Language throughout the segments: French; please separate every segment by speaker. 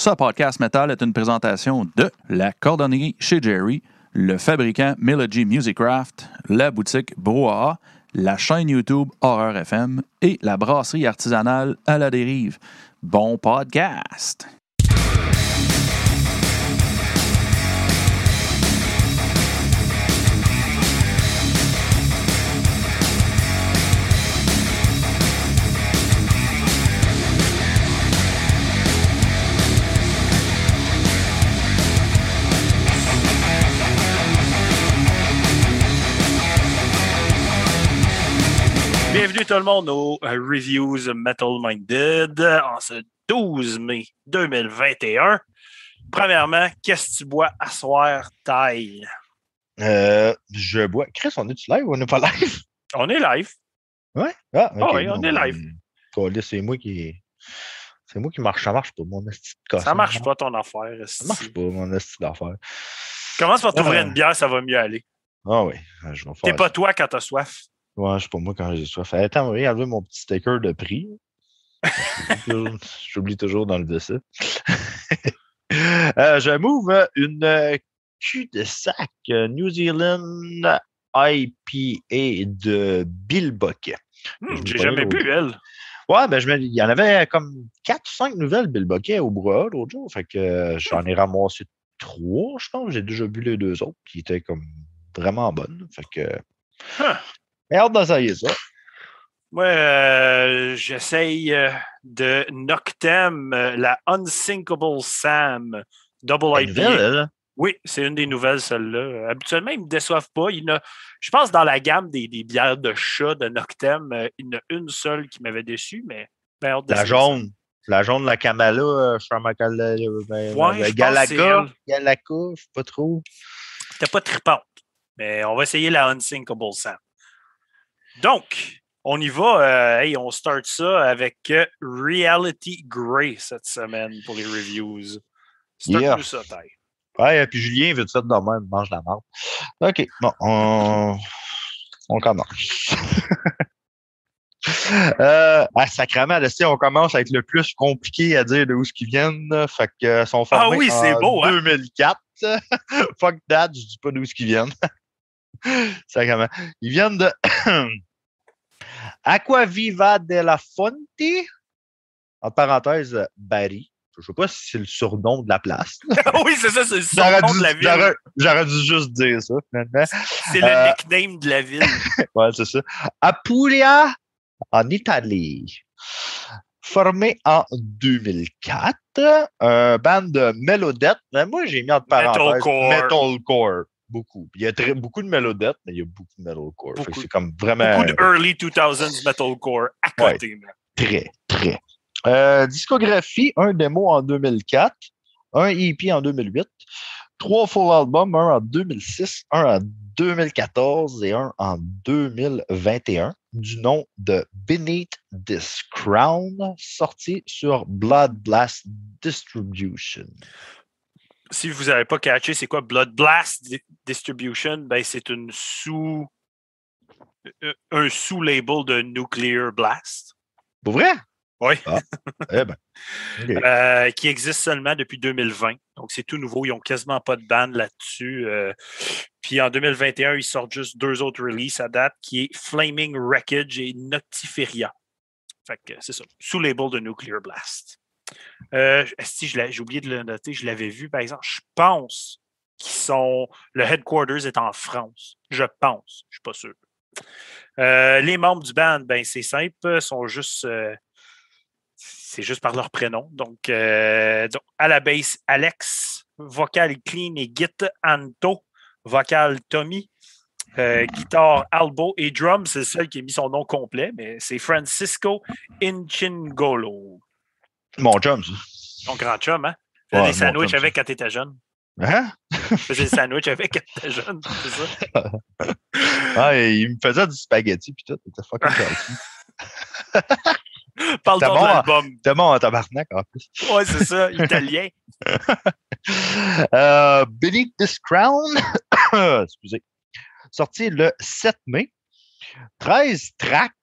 Speaker 1: Ce podcast metal est une présentation de la cordonnerie chez Jerry, le fabricant Melody Musicraft, la boutique Brouhaha, la chaîne YouTube Horreur FM et la brasserie artisanale à la dérive. Bon podcast!
Speaker 2: Tout le monde au euh, Reviews Metal Minded en ce 12 mai 2021. Premièrement, qu'est-ce que tu bois à soir, taille?
Speaker 3: Euh, je bois. Chris, on est-tu live ou on n'est pas live?
Speaker 2: On est live.
Speaker 3: Ouais? Ah,
Speaker 2: Ah oui, on est live.
Speaker 3: Colis, C'est moi qui. C'est moi qui marche. Ça marche pas, mon esti de
Speaker 2: Ça marche pas ton affaire.
Speaker 3: Ça marche pas, mon esti d'affaires.
Speaker 2: Commence par t'ouvrir
Speaker 3: Ah.
Speaker 2: une bière, ça va mieux aller.
Speaker 3: Ah oui, je vais
Speaker 2: T'es pas toi quand t'as soif.
Speaker 3: Ouais, c'est pas moi quand j'ai soif. Attends, oui, enlever mon petit sticker de prix. J'oublie toujours- d'enlever ça. euh, je m'ouvre une euh, cul de sac euh, New Zealand IPA de Bill Bucket.
Speaker 2: Hmm,
Speaker 3: Je
Speaker 2: J'ai jamais bu, elle.
Speaker 3: Ouais, ben, je me- il y en avait comme 4 ou 5 nouvelles Bill Bucket au brouhaha l'autre jour. Fait que euh, j'en ai ramassé 3, je pense. J'ai déjà bu les deux autres qui étaient comme vraiment bonnes. Fait que.
Speaker 2: Huh.
Speaker 3: J'ai hâte d'essayer ça.
Speaker 2: Moi, euh, j'essaye euh, de Noctem, euh, la Unsinkable Sam Double IPA. Oui, c'est une des nouvelles, celle-là. Habituellement, ils ne me déçoivent pas. Il a, je pense dans la gamme des, des bières de chat de Noctem, il y en a une seule qui m'avait déçu, mais ben, hâte
Speaker 3: La jaune. La jaune de la Kamala, je suis euh, ben,
Speaker 2: Ouais,
Speaker 3: la
Speaker 2: je.
Speaker 3: Galaka, je sais pas trop.
Speaker 2: C'était pas tripante, mais on va essayer la Unsinkable Sam. Donc, on y va. euh, hey, on start ça avec euh, Reality Grey cette semaine pour les reviews. Start
Speaker 3: Yeah.
Speaker 2: ça, taille.
Speaker 3: Ouais, et puis Julien veut faire de même, mange la marde. OK, bon, on, on commence. euh, ah, sacrément, là, tu sais, on commence avec le plus compliqué à dire de où ce qu'ils viennent. Fait que euh, sont
Speaker 2: Ah
Speaker 3: formés
Speaker 2: oui, c'est
Speaker 3: en
Speaker 2: beau, hein?
Speaker 3: 2004. Fuck that, je dis pas d'où ce qu'ils viennent. sacrément. Ils viennent de Aquaviva de la Fonte. En parenthèse, Barry. Je sais pas si c'est le surnom de la place.
Speaker 2: oui, c'est ça, c'est le surnom
Speaker 3: dû,
Speaker 2: de la ville.
Speaker 3: j'aurais- dû juste dire ça, finalement.
Speaker 2: C'est le
Speaker 3: Euh,
Speaker 2: nickname de la ville.
Speaker 3: Ouais, c'est ça. Apulia, en Italie. Formé en 2004, un band de Melodette. Mais moi, j'ai mis en parenthèse
Speaker 2: Metalcore.
Speaker 3: Metalcore. Beaucoup. Il y a très, beaucoup de Melodette, mais il y a beaucoup de Metalcore. C'est comme vraiment
Speaker 2: Beaucoup de early 2000s metalcore à côté.
Speaker 3: très, très. Euh, discographie, un démo en 2004, un EP en 2008, trois full albums, un en 2006, un en 2014 et un en 2021, du nom de Beneath This Crown, sorti sur Blood Blast Distribution.
Speaker 2: Si vous n'avez pas catché, c'est quoi? Blood Blast Di- Distribution? Ben, c'est une sous euh, un sous-label de Nuclear Blast
Speaker 3: Pour vrai?
Speaker 2: Oui.
Speaker 3: Eh ben.
Speaker 2: euh, qui existe seulement depuis 2020. Donc, c'est tout nouveau. Ils n'ont quasiment pas de band là-dessus. euh. puis en 2021, ils sortent juste deux autres releases à date, qui est Flaming Wreckage et Noctiferia. Fait que c'est ça, sous label de Nuclear Blast. Euh, l'ai- j'ai oublié de le noter, je l'avais vu, par exemple. Je pense qu'ils sont. Le headquarters est en France. Je pense, je ne suis pas sûr. Euh, les membres du band, ben, c'est simple, sont juste. euh, c'est juste par leur prénom. Donc, à la base, Alex, vocal clean et git Anto, vocal Tommy, guitare Albo et drum, c'est le seul qui a mis son nom complet, mais c'est Francisco Inchingolo.
Speaker 3: Mon chum, ça.
Speaker 2: Ton grand chum, hein? Faisais
Speaker 3: Ouais,
Speaker 2: des
Speaker 3: mon
Speaker 2: sandwichs avec quand t'étais jeune.
Speaker 3: Hein?
Speaker 2: Faisais des sandwichs avec quand t'étais jeune, c'est ça?
Speaker 3: Ah, il me faisait du spaghetti pis tout. C'était fucking gentil.
Speaker 2: Parle
Speaker 3: T'as
Speaker 2: donc
Speaker 3: bon,
Speaker 2: de l'album.
Speaker 3: C'était bon en tabarnak, en plus.
Speaker 2: Ouais, c'est ça, italien.
Speaker 3: Euh, Beneath This Crown, excusez, sorti le 7 mai. 13 tracks,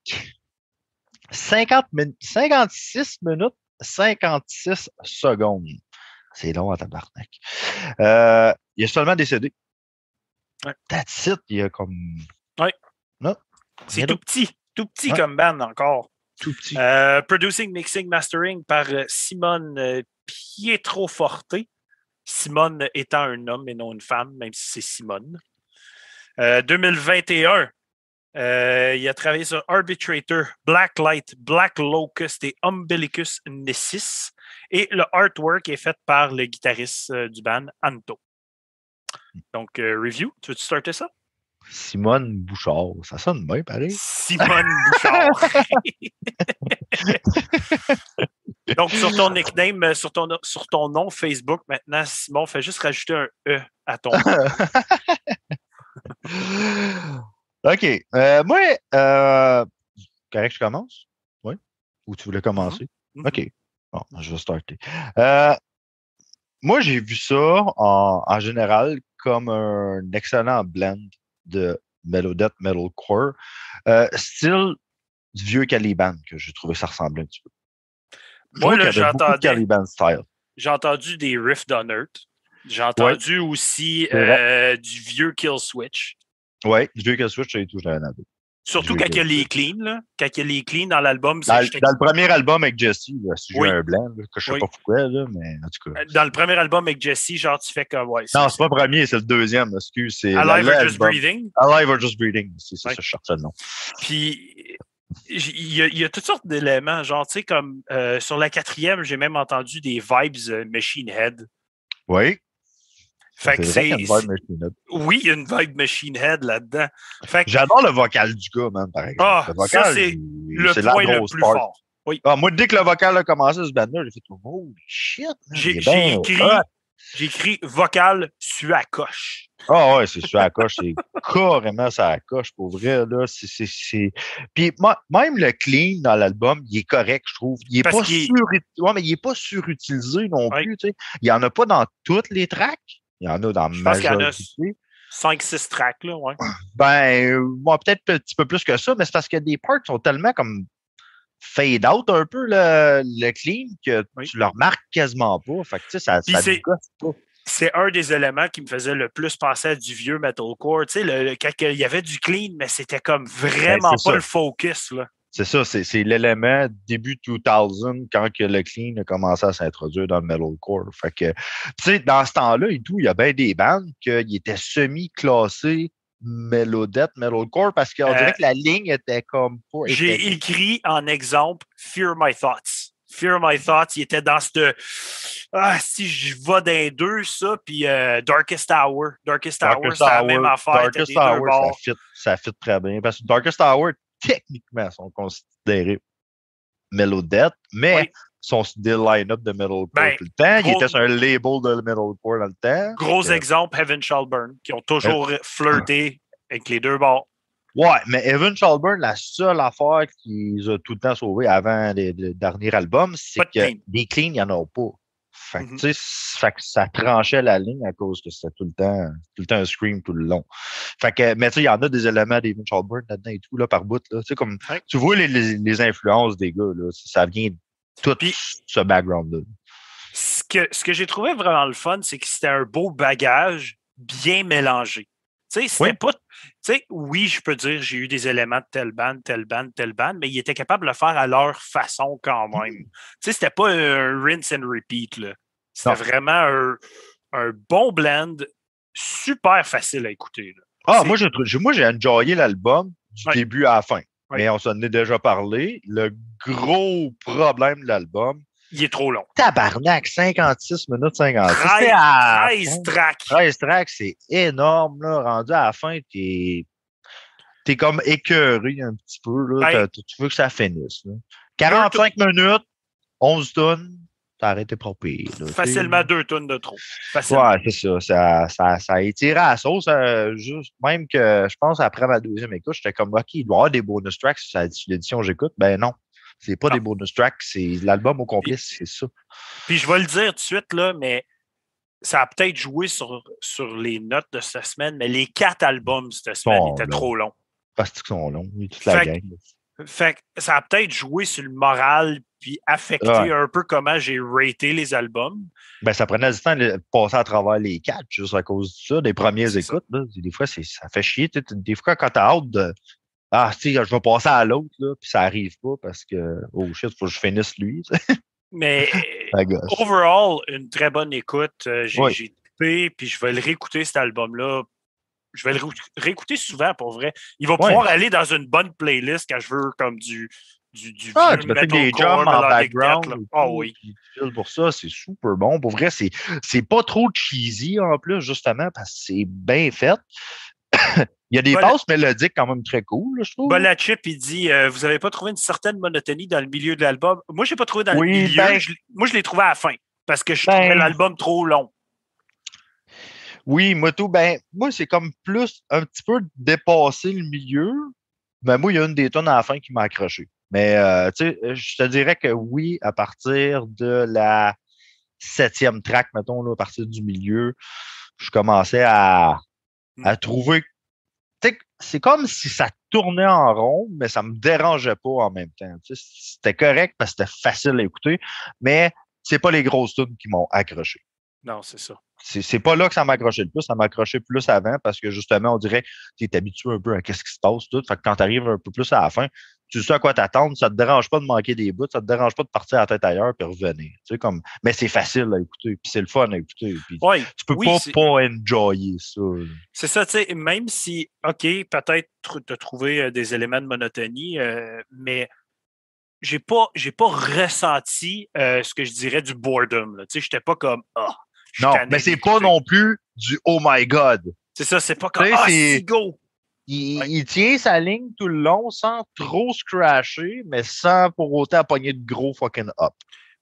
Speaker 3: 50 min- 56 minutes, 56 secondes. C'est long à tabarnak. Euh, il a seulement CD.
Speaker 2: Ouais.
Speaker 3: That's it. Il y a comme.
Speaker 2: C'est
Speaker 3: Rien
Speaker 2: tout petit, tout petit
Speaker 3: Ouais.
Speaker 2: comme band encore.
Speaker 3: Tout petit.
Speaker 2: Euh, producing, mixing, mastering par euh, Simone euh, Pietroforte. Simone étant un homme et non une femme, même si c'est Simone. Euh, 2021, euh, il a travaillé sur Arbitrator, Blacklight, Black Locust et Umbilicus Nessis. Et le artwork est fait par le guitariste euh, du band, Anto. Donc, euh, review, tu veux-tu starter ça?
Speaker 3: Simone Bouchard. Ça sonne bien, pareil.
Speaker 2: Simone Bouchard. Donc, sur ton nickname, sur ton, sur ton nom Facebook, maintenant, Simon, fais juste rajouter un E à ton nom.
Speaker 3: OK. Euh, moi, euh, correct, je commence? Oui? Ou tu voulais commencer?
Speaker 2: Mhm.
Speaker 3: OK. Bon, je vais starter. Euh, moi, j'ai vu ça en, en général comme un excellent blend de Melodeath, Metalcore, euh, style du vieux Caliban, que j'ai trouvé ça ressemblait un petit peu.
Speaker 2: Moi, là,
Speaker 3: de
Speaker 2: j'entendais-
Speaker 3: Caliban style.
Speaker 2: J'ai entendu des riffs d'Unearth. J'ai entendu aussi euh, du vieux Kill Switch.
Speaker 3: Oui, du vieux Kill Switch, c'est tout, j'en avais.
Speaker 2: Surtout
Speaker 3: Vieux
Speaker 2: quand il y a les cleans, là. Quand il y a les cleans dans l'album, c'est
Speaker 3: Dans, dans le premier album avec Jesse, là, si j'ai un blanc, là, que je sais
Speaker 2: Oui.
Speaker 3: pas pourquoi, là, mais en tout cas.
Speaker 2: dans le premier album avec Jesse, genre, tu fais comme, ouais.
Speaker 3: Non, c'est pas le premier, c'est le deuxième, excuse. C'est
Speaker 2: Alive or Just. Breathing.
Speaker 3: Alive or Just Breathing, c'est ça, je cherchais le nom.
Speaker 2: Puis, j- il y, a, il y a toutes sortes d'éléments. Genre, tu sais, comme euh, sur la quatrième, j'ai même entendu des vibes euh, Machine Head.
Speaker 3: Oui.
Speaker 2: Fait que c'est. Oui, il y a une vibe Machine Head là-dedans. Que
Speaker 3: J'adore le vocal du gars, man, par exemple.
Speaker 2: Ah,
Speaker 3: le vocal,
Speaker 2: ça, c'est le
Speaker 3: la
Speaker 2: point le plus
Speaker 3: part.
Speaker 2: fort. Oui.
Speaker 3: Ah, moi, dès que le vocal a commencé, ce band-là, j'ai fait Oh shit!
Speaker 2: J'ai écrit, écrit vocal su à coche.
Speaker 3: Ah ouais, c'est sur la coche, c'est carrément sur la coche, pour vrai, là. C'est. Puis moi, même le clean dans l'album, il est correct, je trouve. Il est
Speaker 2: Parce
Speaker 3: pas sur... ouais, mais il est pas surutilisé non plus, tu sais. Il y en a pas dans toutes les tracks. Il y en a dans
Speaker 2: Je pense qu'il y en a
Speaker 3: majorité.
Speaker 2: 5-6 tracks, là, ouais.
Speaker 3: Ben, bon, peut-être un petit peu plus que ça, mais c'est parce que des parts sont tellement comme fade out un peu le, le clean que
Speaker 2: Oui.
Speaker 3: tu le remarques quasiment pas. Fait que, tu sais, ça,
Speaker 2: Puis
Speaker 3: ça
Speaker 2: c'est- un des éléments qui me faisait le plus penser à du vieux metalcore. Tu sais, le, le- quand il y avait du clean, mais c'était comme vraiment
Speaker 3: Ben, c'est
Speaker 2: pas
Speaker 3: ça.
Speaker 2: le focus, là.
Speaker 3: C'est ça, c'est, l'élément début 2000 quand que le clean a commencé à s'introduire dans le metalcore. Fait que, tu sais, dans ce temps-là et tout, il y a bien des bandes qui étaient semi-classées Melodeath, Metalcore, parce qu'on
Speaker 2: Euh,
Speaker 3: dirait que la ligne était comme.
Speaker 2: J'ai écrit en exemple Fear My Thoughts. Fear My Thoughts, il était dans cette. Ah, si je vais les deux, ça, puis euh, Darkest Hour. Darkest, Hour,
Speaker 3: Darkest
Speaker 2: c'est la
Speaker 3: Hour,
Speaker 2: même affaire.
Speaker 3: Darkest Hour, ça fit, ça fit très bien. Parce que Darkest Hour, techniquement, sont considérés Melodeath, mais
Speaker 2: Oui.
Speaker 3: des line-up de Metalcore
Speaker 2: Ben,
Speaker 3: tout le temps. Ils
Speaker 2: gros-
Speaker 3: étaient sur un label de Metalcore dans le temps.
Speaker 2: Gros
Speaker 3: que-
Speaker 2: exemple, Heaven Shall Burn, qui ont toujours
Speaker 3: Euh,
Speaker 2: flirté avec les deux bords.
Speaker 3: Ouais, mais Evan Shalburn, la seule affaire qu'ils ont tout le temps sauvé avant les- le dernier album, c'est que
Speaker 2: clean.
Speaker 3: des cleans, il n'y en a pas. Fait que, fait que ça tranchait la ligne à cause que c'était tout le temps, tout le temps un scream tout le long. Fait que, mais tu sais, il y en a des éléments d'Evan Shalburn là-dedans et tout, là, par bout, là. Tu sais, comme,
Speaker 2: Ouais.
Speaker 3: tu vois les, les, les influences des gars, là. Ça vient de tout
Speaker 2: Puis-
Speaker 3: ce background-là.
Speaker 2: Ce que, ce que j'ai trouvé vraiment le fun, c'est que c'était un beau bagage bien mélangé. Tu sais, c'était
Speaker 3: Oui.
Speaker 2: pas. Oui, je peux dire, j'ai eu des éléments de telle bande, telle bande, telle bande, mais ils étaient capables de le faire à leur façon quand même. Tu sais, c'était pas un rinse and repeat. C'était vraiment un, un bon blend, super facile à écouter. là.
Speaker 3: Ah, moi, j'ai, j'ai- moi, j'ai enjoyé l'album du
Speaker 2: Ouais.
Speaker 3: début à la fin.
Speaker 2: Ouais.
Speaker 3: Mais on s'en est déjà parlé. Le gros problème de l'album,
Speaker 2: Il est trop long.
Speaker 3: tabarnak, 56 minutes 56.
Speaker 2: 13,
Speaker 3: C'est à la
Speaker 2: 13
Speaker 3: fin.
Speaker 2: tracks.
Speaker 3: 13 tracks, c'est énorme, là. Rendu à la fin, t'es, t'es comme écœuré un petit peu, là.
Speaker 2: Hey.
Speaker 3: T'as- Tu veux que ça finisse, là. 45 minutes, 11 tonnes, t'as arrêté pas pire, là.
Speaker 2: Facilement deux tonnes de trop. Facilement.
Speaker 3: Ouais, c'est ça. Ça, ça, ça a étiré à la sauce. euh, juste, même que je pense après ma deuxième écoute, j'étais comme OK, il doit y avoir des bonus tracks sur l'édition j'écoute. Ben non. C'est pas
Speaker 2: Non.
Speaker 3: des bonus tracks, c'est l'album au complet, c'est ça.
Speaker 2: Puis je vais le dire tout de suite, là, mais ça a peut-être joué sur, sur les notes de cette semaine, mais les quatre albums cette semaine
Speaker 3: Bon,
Speaker 2: étaient trop longs.
Speaker 3: Parce qu'ils sont longs, toute la gang.
Speaker 2: Fait que ça a peut-être joué sur le moral puis affecté
Speaker 3: Ouais.
Speaker 2: un peu comment j'ai raté les albums.
Speaker 3: Ben, ça prenait du temps de passer à travers les quatre juste à cause de ça, des premières écoutes. Là. Des fois, ça fait chier. Des fois, quand t'as hâte de. Ah, sais, je vais passer à l'autre, puis ça arrive pas parce que, oh shit, faut que je finisse lui.
Speaker 2: Mais
Speaker 3: gosse.
Speaker 2: overall, une très bonne écoute. Euh, J'ai
Speaker 3: Oui.
Speaker 2: trippé, puis je vais le réécouter, cet album-là. Je vais le ré- réécouter souvent, pour vrai. Il va
Speaker 3: Ouais.
Speaker 2: pouvoir aller dans une bonne playlist quand je veux, comme du, du, du
Speaker 3: Ah,
Speaker 2: vieux
Speaker 3: tu faire des jumps en background.
Speaker 2: Ah
Speaker 3: tout,
Speaker 2: oui.
Speaker 3: pour ça, c'est super bon. Pour vrai, c'est c'est pas trop cheesy en plus, justement, parce que c'est bien fait. Il y a des
Speaker 2: Bol-
Speaker 3: passes mélodiques quand même très cool, là, je trouve.
Speaker 2: Bolachip, il dit euh, Vous n'avez pas trouvé une certaine monotonie dans le milieu de l'album Moi, je n'ai pas trouvé dans
Speaker 3: Oui,
Speaker 2: le milieu.
Speaker 3: ben-
Speaker 2: je moi, je l'ai trouvé à la fin parce que je
Speaker 3: Ben-
Speaker 2: trouvais l'album trop long.
Speaker 3: Oui, moi tout, ben, moi, c'est comme plus un petit peu dépasser le milieu. Ben, moi, il y a une des tonnes à la fin qui m'a accroché. Mais, euh, tu sais, je te dirais que oui, à partir de la septième track, mettons, là, à partir du milieu, je commençais à, à trouver. C'est comme si ça tournait en rond, mais ça me dérangeait pas en même temps. C'était correct parce que c'était facile à écouter, mais c'est pas les grosses tunes qui m'ont accroché
Speaker 2: Non, c'est ça.
Speaker 3: c'est pas là que ça m'a accroché le plus, ça m'a accroché plus avant parce que justement, on dirait que tu es habitué un peu à ce qui se passe, tout. Fait que quand tu arrives un peu plus à la fin, tu sais à quoi t'attendre, ça te dérange pas de manquer des bouts, ça te dérange pas de partir à la tête ailleurs puis revenir. Tu sais, comme, mais c'est facile à écouter, puis c'est le fun à écouter. Puis tu peux
Speaker 2: oui,
Speaker 3: pas pas enjoyer ça.
Speaker 2: c'est ça, tu sais, même si, OK, peut-être tu as trouvé euh, des éléments de monotonie, euh, mais j'ai pas, j'ai pas ressenti euh, ce que je dirais du boredom. là. Tu sais, j'étais pas comme Ah, je suis
Speaker 3: Non, mais c'est pas non plus du oh my god.
Speaker 2: C'est ça, c'est pas comme Ah,
Speaker 3: c'est
Speaker 2: go.
Speaker 3: Il,
Speaker 2: Ouais.
Speaker 3: il tient sa ligne tout le long sans trop scratcher, mais sans pour autant pogner de gros fucking up.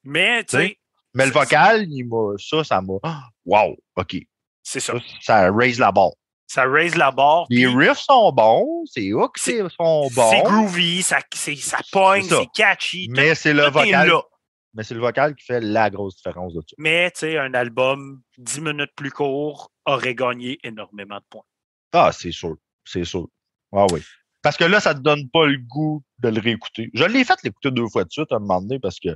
Speaker 2: Mais, tu
Speaker 3: sais, Mais le
Speaker 2: C'est-
Speaker 3: vocal, il m'a, ça, ça m'a. Ah, Wow, OK.
Speaker 2: c'est ça.
Speaker 3: Ça, ça raise la barre.
Speaker 2: Ça raise la barre.
Speaker 3: Les
Speaker 2: puis
Speaker 3: riffs sont bons, les hooks
Speaker 2: C'est-
Speaker 3: sont
Speaker 2: C'est
Speaker 3: bons,
Speaker 2: groovy, ça, c'est- ça pogne,
Speaker 3: C'est
Speaker 2: c'est catchy. tout-
Speaker 3: mais c'est le
Speaker 2: tout
Speaker 3: vocal. Mais c'est le vocal qui fait la grosse différence de ça.
Speaker 2: Mais, tu sais, un album 10 minutes plus court aurait gagné énormément de points.
Speaker 3: Ah, c'est sûr. C'est sûr. Ah oui. Parce que là, ça te donne pas le goût de le réécouter. Je l'ai fait l'écouter deux fois de suite à un moment donné parce que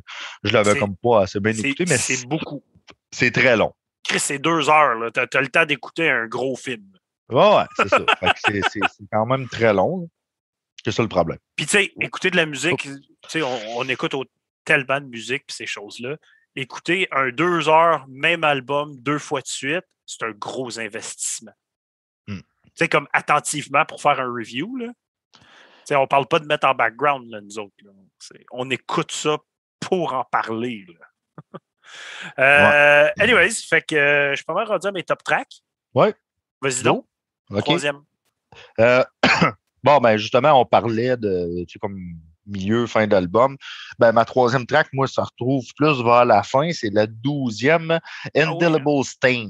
Speaker 3: je l'avais comme pas assez bien écouté, mais
Speaker 2: c'est beaucoup.
Speaker 3: c'est très long.
Speaker 2: Chris, c'est deux heures. là. T'as as le temps d'écouter un gros film.
Speaker 3: Ouais, ouais, c'est ça. C'est- quand même très long. C'est ça le problème.
Speaker 2: Puis, tu sais, écouter de la musique, tu sais, on, on écoute au- tellement de musique puis ces choses-là. Écouter un deux heures, même album, deux fois de suite, c'est un gros investissement. Sais, comme attentivement pour faire un review, là. Tu sais, on parle pas de mettre en background, là, nous autres. là. On écoute ça pour en parler. Là. Euh, Anyways, fait que euh, je suis pas mal rendu à mes top tracks.
Speaker 3: Ouais.
Speaker 2: Vas-y donc. Troisième.
Speaker 3: Euh, bon, ben justement, on parlait de tu sais, comme milieu, fin d'album. Ben, ma troisième track, moi, ça retrouve plus vers la fin. C'est la douzième, Indelible Stains.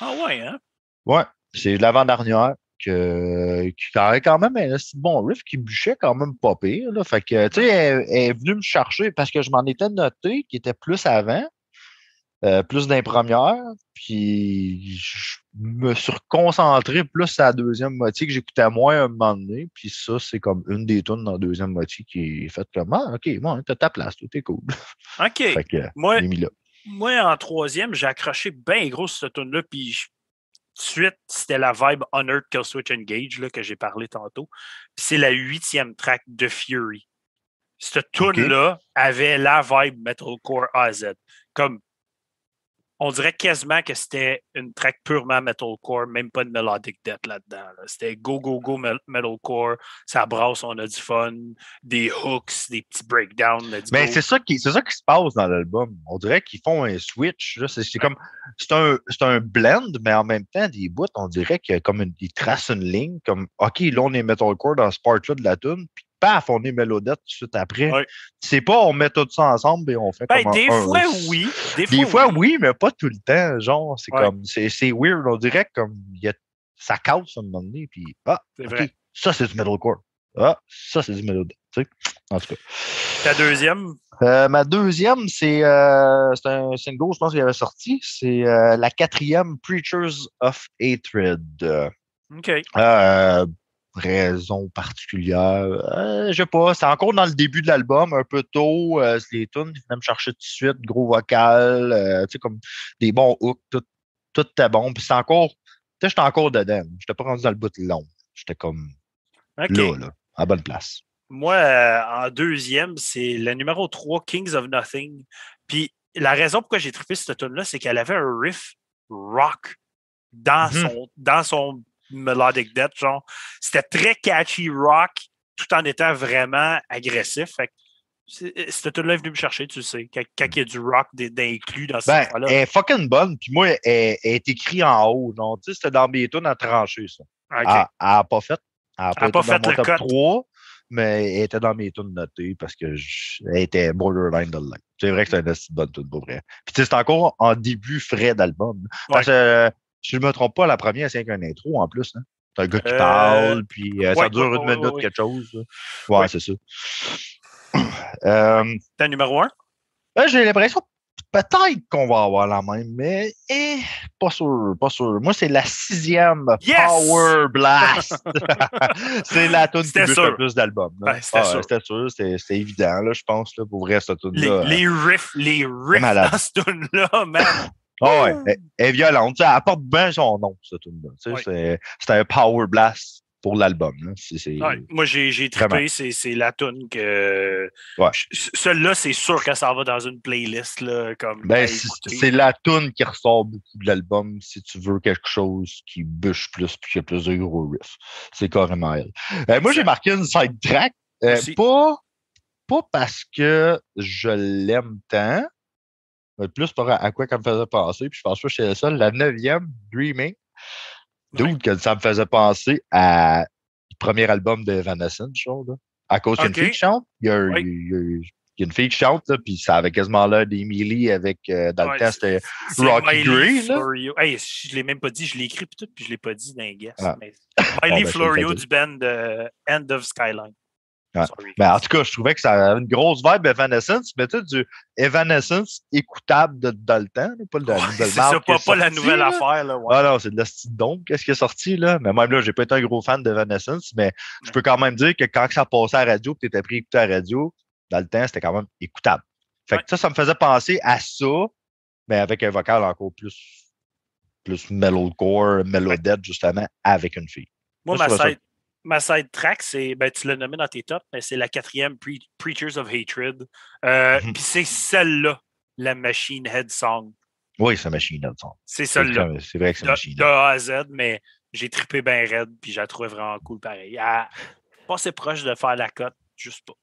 Speaker 2: Ah ouais, hein?
Speaker 3: Ouais, c'est l'avant-dernière que, qui avait quand même un bon riff qui bûchait quand même pas pire. Là. Fait que, tu sais, elle, elle est venue me chercher parce que je m'en étais noté qui était plus avant, euh, plus d'un première, puis je me suis concentré plus sur la deuxième moitié que j'écoutais moins un moment donné, puis ça, c'est comme une des tunes dans la deuxième moitié qui est faite comme « Ah, OK, bon, t'as ta place, tout est cool.
Speaker 2: OK. »
Speaker 3: Fait que,
Speaker 2: Moi, moi, en troisième, j'ai accroché bien gros cette tune-là, puis je- de suite, c'était la vibe Honored Kill Switch Engage là, que j'ai parlé tantôt. Puis c'est la huitième track de Fury. Cette tune-là avait la vibe Metalcore A à Z. Comme, on dirait quasiment que c'était une track purement Metalcore, même pas de Melodic Death là-dedans. là. C'était go, go, go Metalcore, ça brasse, on a du fun, des hooks, des petits breakdowns.
Speaker 3: Mais
Speaker 2: go.
Speaker 3: c'est ça qui c'est ça qui se passe dans l'album. On dirait qu'ils font un switch. là. C'est c'est comme c'est un c'est un blend, mais en même temps des bouts, on dirait qu'il y a comme une, ils tracent une ligne, comme OK, là on est metalcore dans ce part-là de la tune, puis paf, on est mélodette tout de suite après. C'est pas on met tout ça ensemble et on fait
Speaker 2: Ben,
Speaker 3: comme
Speaker 2: des
Speaker 3: un-
Speaker 2: fois, oui. Des fois,
Speaker 3: Des fois, oui, mais pas tout le temps. Genre, c'est comme c'est weird. On dirait comme y a, ça casse à un moment donné, puis ah,
Speaker 2: vrai.
Speaker 3: ça c'est du metalcore. Ah, ça c'est du mélodette. Tu sais? En tout cas.
Speaker 2: Ta deuxième,
Speaker 3: Euh, ma deuxième, c'est euh, c'est un single, je pense qu'il avait sorti. C'est euh, la quatrième Preachers of Hatred. Euh,
Speaker 2: OK.
Speaker 3: Raison particulière. Euh, je sais pas, c'est encore dans le début de l'album, un peu tôt. Euh, les tunes, ils venaient me chercher tout de suite, gros vocal, euh, tu sais, comme des bons hooks, tout, tout était bon. Puis c'est encore, tu sais, j'étais encore dedans. J'étais pas rendu dans le bout de long. J'étais comme là, là, à bonne place.
Speaker 2: Moi, en deuxième, c'est le numéro 3, Kings of Nothing. Puis la raison pourquoi j'ai trippé cette tune-là, c'est qu'elle avait un riff rock dans,
Speaker 3: Mhm.
Speaker 2: son, dans son melodic death. Genre, c'était très catchy rock tout en étant vraiment agressif. Fait cette tune-là est venue me chercher, tu sais, quand, quand il y a du rock d'inclus dans ce
Speaker 3: Ben,
Speaker 2: là
Speaker 3: elle est fucking bonne. Puis moi, elle, elle est écrite en haut. Donc, tu sais, c'était dans mes tunes à trancher, ça. Elle Elle n'a pas fait. Elle n'a pas,
Speaker 2: a pas
Speaker 3: dans
Speaker 2: fait
Speaker 3: mon
Speaker 2: le
Speaker 3: top
Speaker 2: cut.
Speaker 3: 3, mais elle était dans mes tunes notées parce que je- elle était borderline de. C'est vrai que c'est une bonne tune pour vrai. Puis tu sais, c'est encore en début frais d'album. Parce que euh, si je ne me trompe pas, la première, c'est qu'un intro en plus. Hein. C'est un gars qui
Speaker 2: Euh,
Speaker 3: parle, puis euh, ça dure
Speaker 2: ouais,
Speaker 3: une minute,
Speaker 2: ouais,
Speaker 3: quelque chose. Ouais, c'est ça. Euh,
Speaker 2: T'as numéro 1?
Speaker 3: ben, J'ai l'impression peut-être qu'on va avoir la même, mais eh, pas sûr, pas sûr. Moi, c'est la sixième
Speaker 2: Yes!
Speaker 3: Power Blast. c'est la tune qui bute
Speaker 2: sûr.
Speaker 3: le plus d'albums.
Speaker 2: Ouais, c'était
Speaker 3: Ah,
Speaker 2: sûr.
Speaker 3: C'était évident, là, je pense, là, pour vrai, cette
Speaker 2: Les,
Speaker 3: tune-là.
Speaker 2: les riffs, les riffs dans cette tune-là, man.
Speaker 3: Ah ouais, elle, elle est violente. Tu sais, Elle porte bien son nom, cette tune-là. Tu sais,
Speaker 2: Ouais.
Speaker 3: c'est- C'était un Power Blast pour l'album.
Speaker 2: Ouais, moi, j'ai, trippé. C'est, c'est la tune que.
Speaker 3: Ouais.
Speaker 2: Celle-là, c'est sûr que ça va dans une playlist. Là, comme,
Speaker 3: Ben, c'est la tune qui ressort beaucoup de l'album si tu veux quelque chose qui bûche plus puis qui a plus de gros riffs. C'est carrément elle. Euh, moi, j'ai marqué une side track. euh, pas, pas parce que je l'aime tant, mais plus par à quoi ça me faisait penser. Puis je pense pas que le seul. La neuvième, Dreaming.
Speaker 2: Ouais.
Speaker 3: D'où que ça me faisait penser à le premier album de je trouve, là. À cause qu'il y a
Speaker 2: Ok.
Speaker 3: une fille qui chante. Il y a, il y a- il y a une fille qui chante, là, puis ça avait quasiment l'air d'Emily avec, euh, dans
Speaker 2: Ouais,
Speaker 3: le c'était
Speaker 2: C'est
Speaker 3: Rocky Gray.
Speaker 2: Hey, je l'ai même pas dit, je l'ai écrit puis tout, puis je l'ai pas dit dans les guests.
Speaker 3: Ah.
Speaker 2: mais-
Speaker 3: Bon,
Speaker 2: Miley
Speaker 3: ben,
Speaker 2: Florio du band euh, End of Skyline.
Speaker 3: Ouais. Ben, en tout cas, je trouvais que ça avait une grosse vibe Evanescence, mais tu sais, du Evanescence écoutable de, dans le temps, là, pas la
Speaker 2: Ouais, c'est ça, pas, la nouvelle
Speaker 3: là.
Speaker 2: affaire. Là, ouais.
Speaker 3: Ah non, c'est de la donc, qu'est-ce qui est sorti, là? Mais même là, j'ai pas été un gros fan d'Evanescence, mais je peux quand même dire que quand ça passait à la radio, tu étais pris à écouter à la radio, dans le temps, c'était quand même écoutable. Fait que ça, ça me faisait penser à ça, mais avec un vocal encore plus, plus metalcore, melodette, justement, avec une fille.
Speaker 2: Moi,
Speaker 3: Moi,
Speaker 2: ma side, ma side track, c'est, ben, tu l'as nommé dans tes tops, mais c'est la quatrième, Pre- Preachers of Hatred. Euh,
Speaker 3: Mhm.
Speaker 2: Puis c'est celle-là, la Machine Head Song.
Speaker 3: Oui, c'est Machine Head Song.
Speaker 2: C'est celle-là.
Speaker 3: c'est vrai que c'est
Speaker 2: De,
Speaker 3: Machine
Speaker 2: de
Speaker 3: Head.
Speaker 2: A à Z, mais j'ai trippé bien raide, puis je la trouvais vraiment cool pareil. Elle, pas assez proche de faire la cote, juste pas.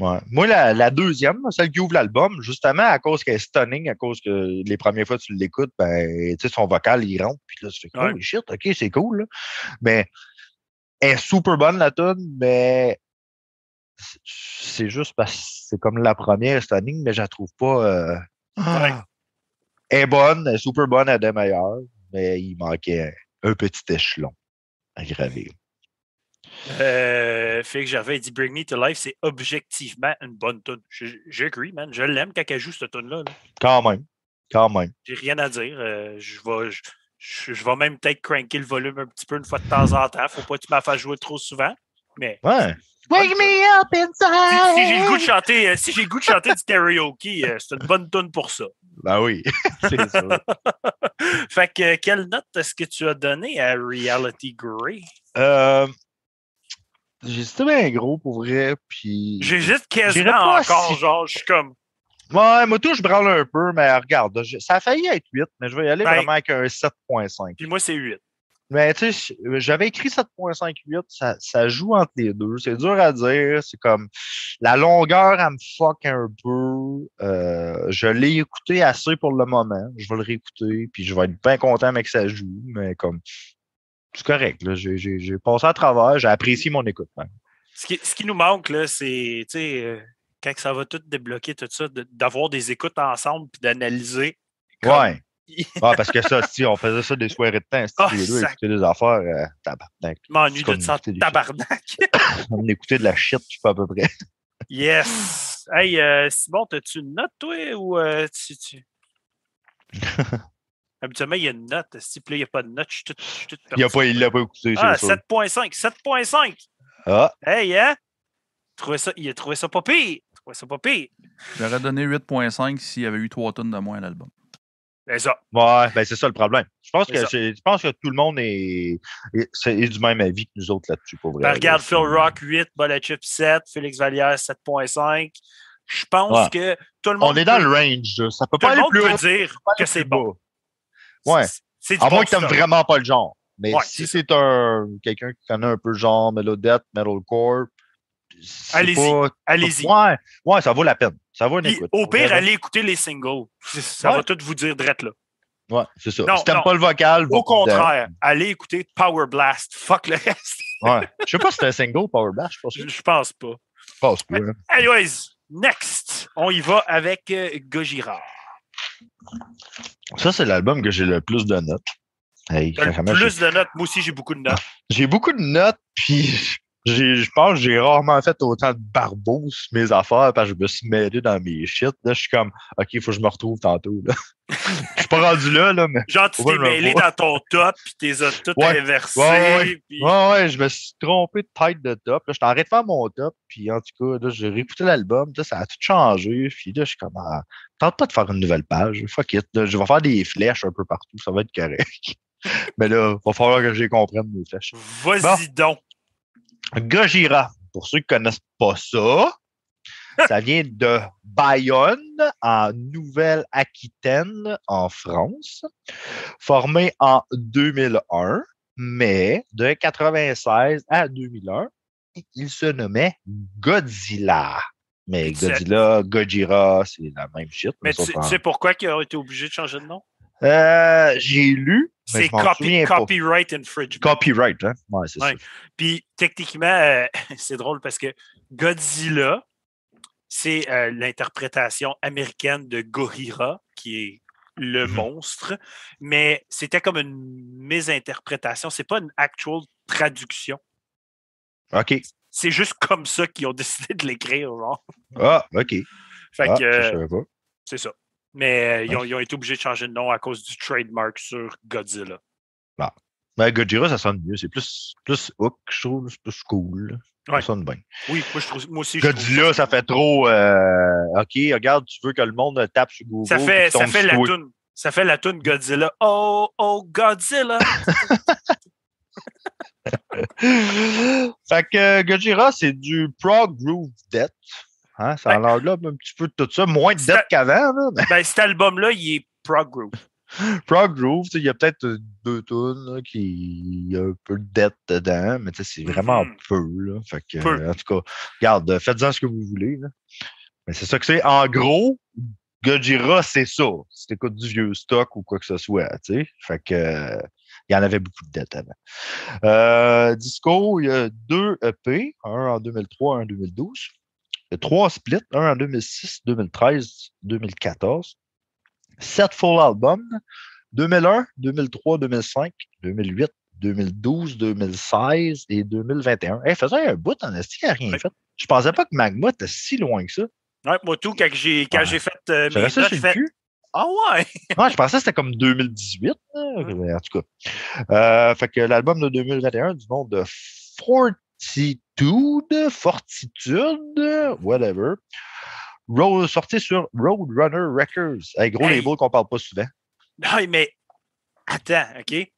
Speaker 3: Ouais. Moi, la, la deuxième, celle qui ouvre l'album, justement, à cause qu'elle est stunning, à cause que les premières fois que tu l'écoutes, ben, son vocal, il rentre, puis là, tu fais,
Speaker 2: Ouais.
Speaker 3: oh shit, ok, c'est cool, là. Mais, est super bonne, la tune, mais c'est- juste parce que c'est comme la première stunning, mais je la trouve pas. euh,
Speaker 2: Ouais.
Speaker 3: Elle est bonne, elle est super bonne, elle est meilleure, mais il manquait un, un petit échelon à gravir.
Speaker 2: Euh, Félix Gervais dit Bring Me to Life, c'est objectivement une bonne tune. J'agree, man. Je l'aime quand elle joue cette tune-là. là.
Speaker 3: Quand même. Quand même.
Speaker 2: J'ai rien à dire. Euh, je vais. Je, vais même peut-être cranker le volume un petit peu une fois de temps en temps. Faut pas que tu m'en fasses jouer trop souvent. Mais
Speaker 3: Ouais. Wake me up
Speaker 2: si,
Speaker 3: inside!
Speaker 2: si j'ai le goût de chanter, euh, si j'ai le goût de chanter du karaoke, euh, c'est une bonne tune pour ça.
Speaker 3: Ben oui, c'est ça.
Speaker 2: Fait que euh, quelle note est-ce que tu as donné à Reality Grey?
Speaker 3: Euh, J'hésitais bien gros pour vrai, puis.
Speaker 2: J'hésite quasiment encore,
Speaker 3: si-
Speaker 2: genre, je suis comme.
Speaker 3: Ouais, moi tout, je branle un peu, mais regarde, je- ça a failli être 8, mais je vais y aller
Speaker 2: Ben-
Speaker 3: vraiment avec un 7.5.
Speaker 2: Puis moi, c'est 8.
Speaker 3: Mais tu sais, j'avais écrit 7.58, ça, ça joue entre les deux. C'est dur à dire. C'est comme la longueur, elle me fuck un peu. Euh, je l'ai écouté assez pour le moment. Je vais le réécouter, puis je vais être bien content avec que ça joue, mais comme c'est correct. là. J'ai j'ai- j'ai passé à travers, j'ai apprécié mon écoute. même.
Speaker 2: Ce qui, ce qui nous manque, là, c'est, euh, quand ça va tout débloquer, tout ça, de- d'avoir des écoutes ensemble puis d'analyser. comme-
Speaker 3: Ouais. Ah, parce que ça, si on faisait ça des soirées de temps, si
Speaker 2: Ah,
Speaker 3: les deux écouter des affaires, euh, tabarnak.
Speaker 2: Je m'ennuie de ça, tabarnak.
Speaker 3: On écoutait de la shit, je sais pas à peu près.
Speaker 2: yes! Hey, euh, Simon, as-tu une note, toi, ou euh, tu. tu... Habituellement, il y a une note. Si là, il n'y a pas de note, je suis tout, je suis tout
Speaker 3: Il a
Speaker 2: perdu.
Speaker 3: pas, l'a pas écouté,
Speaker 2: Ah,
Speaker 3: c'est sûr.
Speaker 2: 7.5. 7.5.
Speaker 3: Ah,
Speaker 2: Hey, hein? Trouvé ça, il a trouvé ça pas pire. Trouvé ça pas pire.
Speaker 1: J'aurais donné 8.5 s'il y avait eu 3 tonnes de moins à l'album.
Speaker 2: C'est ça.
Speaker 3: ouais, ben c'est ça le problème. Je pense, que c'est- je pense que tout le monde est, est, du même avis que nous autres là-dessus, pour vrai.
Speaker 2: Ben, regarde. Phil Rock 8, Bullet Chip 7, Félix Vallière 7.5. Je pense
Speaker 3: Ouais.
Speaker 2: que tout le monde.
Speaker 3: On est dans
Speaker 2: peut-
Speaker 3: le range. Ça peut
Speaker 2: Tout
Speaker 3: pas
Speaker 2: le
Speaker 3: aller
Speaker 2: monde
Speaker 3: plus
Speaker 2: peut
Speaker 3: haut.
Speaker 2: dire que c'est bon.
Speaker 3: Ouais.
Speaker 2: C'est-
Speaker 3: À
Speaker 2: bon
Speaker 3: moins que t'aimes
Speaker 2: stuff.
Speaker 3: vraiment pas le genre. Mais
Speaker 2: Ouais,
Speaker 3: si
Speaker 2: c'est
Speaker 3: un quelqu'un qui connaît un peu le genre Melodette, Metalcore,
Speaker 2: Allez-y.
Speaker 3: pas-
Speaker 2: Allez-y.
Speaker 3: Ouais, ouais, ça vaut la peine. Ça vaut une
Speaker 2: Puis,
Speaker 3: écoute.
Speaker 2: au pire, allez écouter les singles. Ça
Speaker 3: Ouais.
Speaker 2: va tout vous dire drette là.
Speaker 3: Ouais, c'est ça.
Speaker 2: Non,
Speaker 3: si t'aimes pas le vocal,
Speaker 2: Au contraire, allez écouter Power Blast. Fuck le reste.
Speaker 3: Ouais. Je sais pas si c'est un single Power Blast, je pense
Speaker 2: Je pense pas.
Speaker 3: je pense pas. hein.
Speaker 2: Anyways, next, on y va avec euh, Gojira.
Speaker 3: Ça, c'est l'album que j'ai le plus de notes. Hey,
Speaker 2: le plus de notes. Moi aussi, j'ai beaucoup de notes.
Speaker 3: j'ai- beaucoup de notes, puis je pense que j'ai rarement fait autant de barbos sur mes affaires parce que je me suis mêlé dans mes shit. Là, je suis comme, OK, il faut que je me retrouve tantôt. Là. Je suis pas rendu là, là, mais
Speaker 2: Genre, tu t'es mêlé dans ton top, puis t'es as toutes
Speaker 3: Ouais.
Speaker 2: inversées.
Speaker 3: Ouais, ouais.
Speaker 2: puis-
Speaker 3: Ouais, ouais, je me suis trompé de tête de top. Là, j'étais en train de faire mon top, puis en tout cas, là, j'ai réécouté l'album, là, ça a tout changé. Puis là, je suis comme, ah, tente pas de faire une nouvelle page. Fuck it. là, je vais faire des flèches un peu partout, ça va être correct. Mais là, il va falloir que j'ai comprenne mes flèches.
Speaker 2: Vas-y donc.
Speaker 3: Gojira, pour ceux qui connaissent pas ça, ça vient de Bayonne, en Nouvelle-Aquitaine, en France, formé en 2001, mais de 96 à 2001, il se nommait Godzilla. Mais Godzilla, Gojira, c'est la même shit.
Speaker 2: Mais tu, sais pourquoi ils ont été obligés de changer de nom?
Speaker 3: Euh, j'ai lu, mais
Speaker 2: C'est copy- copyright infringement.
Speaker 3: Copyright, hein? Ouais, c'est
Speaker 2: Ouais.
Speaker 3: ça.
Speaker 2: Puis techniquement, euh, c'est drôle parce que Godzilla, c'est euh, l'interprétation américaine de Gorilla, qui est le
Speaker 3: Mhm.
Speaker 2: monstre, mais c'était comme une mésinterprétation. C'est pas une actual traduction.
Speaker 3: OK.
Speaker 2: C'est juste comme ça qu'ils ont décidé de l'écrire, genre.
Speaker 3: Ah, OK.
Speaker 2: Fait
Speaker 3: Ah,
Speaker 2: que
Speaker 3: ça, je
Speaker 2: euh,
Speaker 3: savais pas.
Speaker 2: c'est ça. Mais euh, ils, ont, ils ont été obligés de changer de nom à cause du trademark sur Godzilla.
Speaker 3: Mais Gojira, ça sonne mieux. C'est plus, plus hook, je trouve. C'est plus cool.
Speaker 2: Ouais.
Speaker 3: Ça sonne bien.
Speaker 2: Oui, moi, je trouve, moi aussi, je trouve
Speaker 3: Godzilla, ça fait trop. euh, OK, regarde, tu veux que le monde tape sur Google.
Speaker 2: Ça fait, ça la toune. Ça fait la toune Godzilla. Oh, oh, Godzilla!
Speaker 3: fait que euh, Gojira, c'est du prog groove death. Hein, ça
Speaker 2: Ouais.
Speaker 3: englobe un petit peu de tout ça. Moins de death qu'avant,
Speaker 2: ben, cet album-là, il est prog group.
Speaker 3: prog groove, il y a peut-être deux tunes qui y a un peu de death dedans, mais c'est vraiment
Speaker 2: Mhm.
Speaker 3: peu. Là. Fait que,
Speaker 2: Peu.
Speaker 3: euh, en tout cas, regarde, euh, faites-en ce que vous voulez. là. Mais c'est ça que c'est. En gros, Gojira, c'est ça. Si t'écoutes du vieux stock ou quoi que ce soit, tu sais. Fait que euh, il y en avait beaucoup de dettes avant. Euh, Disco, il y a deux EP, un en 2003, un en 2012. Il y a trois splits, un en 2006, 2013, 2014. Sept full albums, 2001, 2003, 2005, 2008, 2012, 2016 et 2021. Hey, faisait un bout en esti, il n'a rien
Speaker 2: Ouais.
Speaker 3: fait. Je pensais pas que Magma était si loin que ça.
Speaker 2: Ouais, moi, tout, quand j'ai quand
Speaker 3: Ouais.
Speaker 2: j'ai fait euh, mes notes, fait. Ah ouais!
Speaker 3: Ouais, je pensais que c'était comme 2018. là, mais En tout cas. Euh, fait que l'album de 2021 du nom de Fortitude, Fortitude, whatever. Road, sorti sur Roadrunner Records. Hey, gros
Speaker 2: Hey.
Speaker 3: label qu'on parle pas souvent.
Speaker 2: Non, mais attends, OK?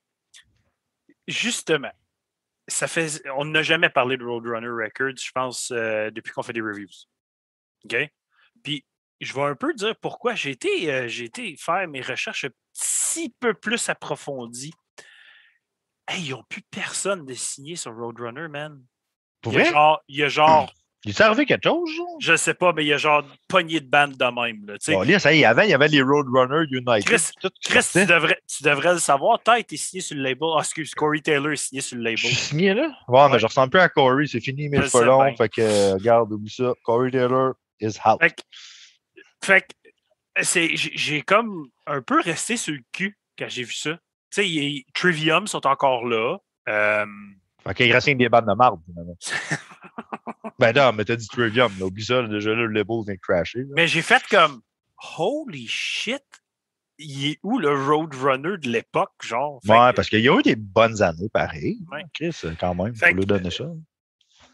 Speaker 2: Justement, ça fait. On n'a jamais parlé de Roadrunner Records, je pense, euh, depuis qu'on fait des reviews. OK? Puis, je vais un peu dire pourquoi j'ai été, euh, j'ai été faire mes recherches un petit peu plus approfondies. Hey, ils n'ont plus personne de signé sur Roadrunner, man.
Speaker 3: Pour
Speaker 2: Il y a
Speaker 3: vrai?
Speaker 2: genre, il y a genre
Speaker 3: Il s'est arrivé quelque chose, genre?
Speaker 2: je sais pas, mais il y a genre une poignée de bandes de même. Là.
Speaker 3: Bon, là, ça y est, avant, il y avait les Roadrunner United.
Speaker 2: Chris-
Speaker 3: tout
Speaker 2: Chris, tu devrais, tu devrais le savoir. T'as été signé sur le label. Ah, excuse, Corey Taylor est signé sur le label.
Speaker 3: Je suis signé là? Ouais, mais je ressemble plus à Corey, c'est fini cheveux
Speaker 2: sais
Speaker 3: longs.
Speaker 2: bien.
Speaker 3: Fait que, euh, regarde, oublie ça. Corey Taylor is out.
Speaker 2: Fait que, fait que c'est, j'ai, comme un peu resté sur le cul quand j'ai vu ça. Tu sais, Trivium sont encore là. Euh,
Speaker 3: Fait qu'il reste des bandes de marde, finalement. ben non, mais t'as dit Trivium, là. Oublie ça, déjà là, le label vient crasher. là.
Speaker 2: mais j'ai fait comme Holy shit! il est où le Roadrunner de l'époque, genre? Fait
Speaker 3: Ouais,
Speaker 2: que,
Speaker 3: parce qu'il y a eu des bonnes années, pareil.
Speaker 2: Ouais.
Speaker 3: Chris, quand même, faut lui donner ça.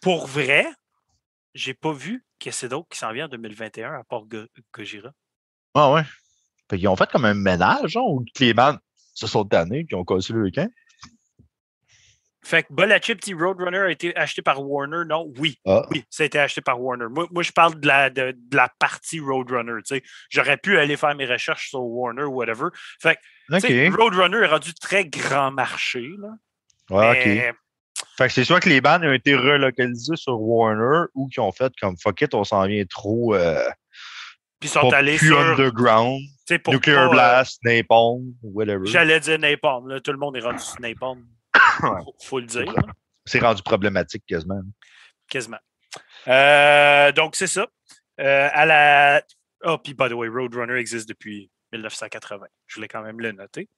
Speaker 2: Pour vrai, j'ai pas vu que c'est d'autre qui s'en vient en 2021 à part Go- Gojira.
Speaker 3: Ah ouais. Fait qu'ils ont fait comme un ménage, genre, où les bandes se sont tannées, qui ont cassé le camp.
Speaker 2: Fait que Bolachip Petit Roadrunner a été acheté par Warner, non? Oui.
Speaker 3: Ah,
Speaker 2: Oui, ça a été acheté par Warner. Moi, moi je parle de la, de, de la partie Roadrunner. J'aurais pu aller faire mes recherches sur Warner ou whatever. Fait que. Roadrunner est rendu très grand marché. Là.
Speaker 3: Ouais, ok. Fait que c'est soit que les bandes ont été relocalisées sur Warner ou qui ont fait comme fuck it, on s'en vient trop euh,
Speaker 2: Puis ils sont allés
Speaker 3: plus
Speaker 2: sur.
Speaker 3: underground,
Speaker 2: pour
Speaker 3: Nuclear
Speaker 2: pas, euh,
Speaker 3: Blast, Napalm, whatever.
Speaker 2: J'allais dire Napalm. Là. Tout le monde est rendu sur Napalm. Faut, faut le dire.
Speaker 3: C'est rendu problématique quasiment.
Speaker 2: Quasiment. Euh, donc, c'est ça. Euh, à la. Oh, puis, by the way, Roadrunner existe depuis 1980. Je voulais quand même le noter.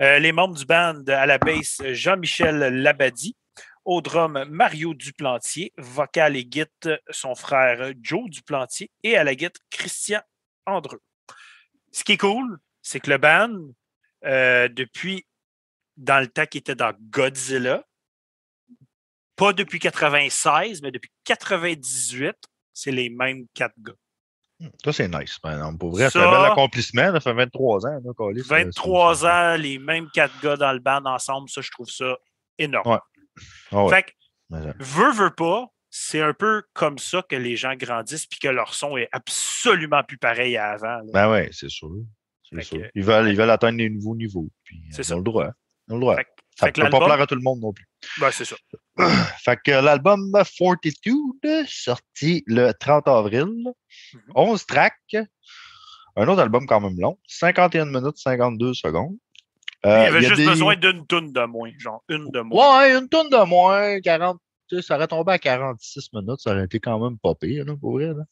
Speaker 2: Euh, les membres du band à la basse, Jean-Michel Labadie. Au drum, Mario Duplantier. Vocal et guitare, son frère Joe Duplantier. Et à la guitare, Christian Andreu. Ce qui est cool, c'est que le band, euh, depuis dans le temps qu'il était dans Godzilla, pas depuis 96, mais depuis 98, c'est les mêmes quatre gars.
Speaker 3: Ça, c'est nice. exemple. Pour vrai, c'est
Speaker 2: Ça-
Speaker 3: un bel accomplissement. Ça fait 23 ans. Là, Calis, ça,
Speaker 2: 23
Speaker 3: c'est-
Speaker 2: ans, les mêmes quatre gars dans le band ensemble, ça, je trouve ça énorme.
Speaker 3: Ouais. Ah ouais.
Speaker 2: Fait que,
Speaker 3: euh,
Speaker 2: veut, veut pas, c'est un peu comme ça que les gens grandissent puis que leur son est absolument plus pareil à avant. là.
Speaker 3: Ben ouais, c'est sûr.
Speaker 2: Que-
Speaker 3: Ils, veulent, ils veulent atteindre des nouveaux niveaux. Puis,
Speaker 2: C'est
Speaker 3: ils
Speaker 2: ça.
Speaker 3: ont le droit. Ils ont le droit.
Speaker 2: Fait que-
Speaker 3: ça
Speaker 2: que
Speaker 3: peut pas plaire à tout le monde non plus.
Speaker 2: Ben, c'est ça.
Speaker 3: Fait que l'album Fortitude, sorti le 30 avril,
Speaker 2: Mhm.
Speaker 3: 11 tracks, un autre album quand même long, 51 minutes 52 secondes. Euh,
Speaker 2: Il y avait
Speaker 3: y
Speaker 2: juste
Speaker 3: des-
Speaker 2: besoin d'une toune de moins, genre une de moins.
Speaker 3: Ouais, une tonne de moins, 40, tu sais, ça aurait tombé à 46 minutes, ça aurait été quand même pas pire, là, pour vrai. là.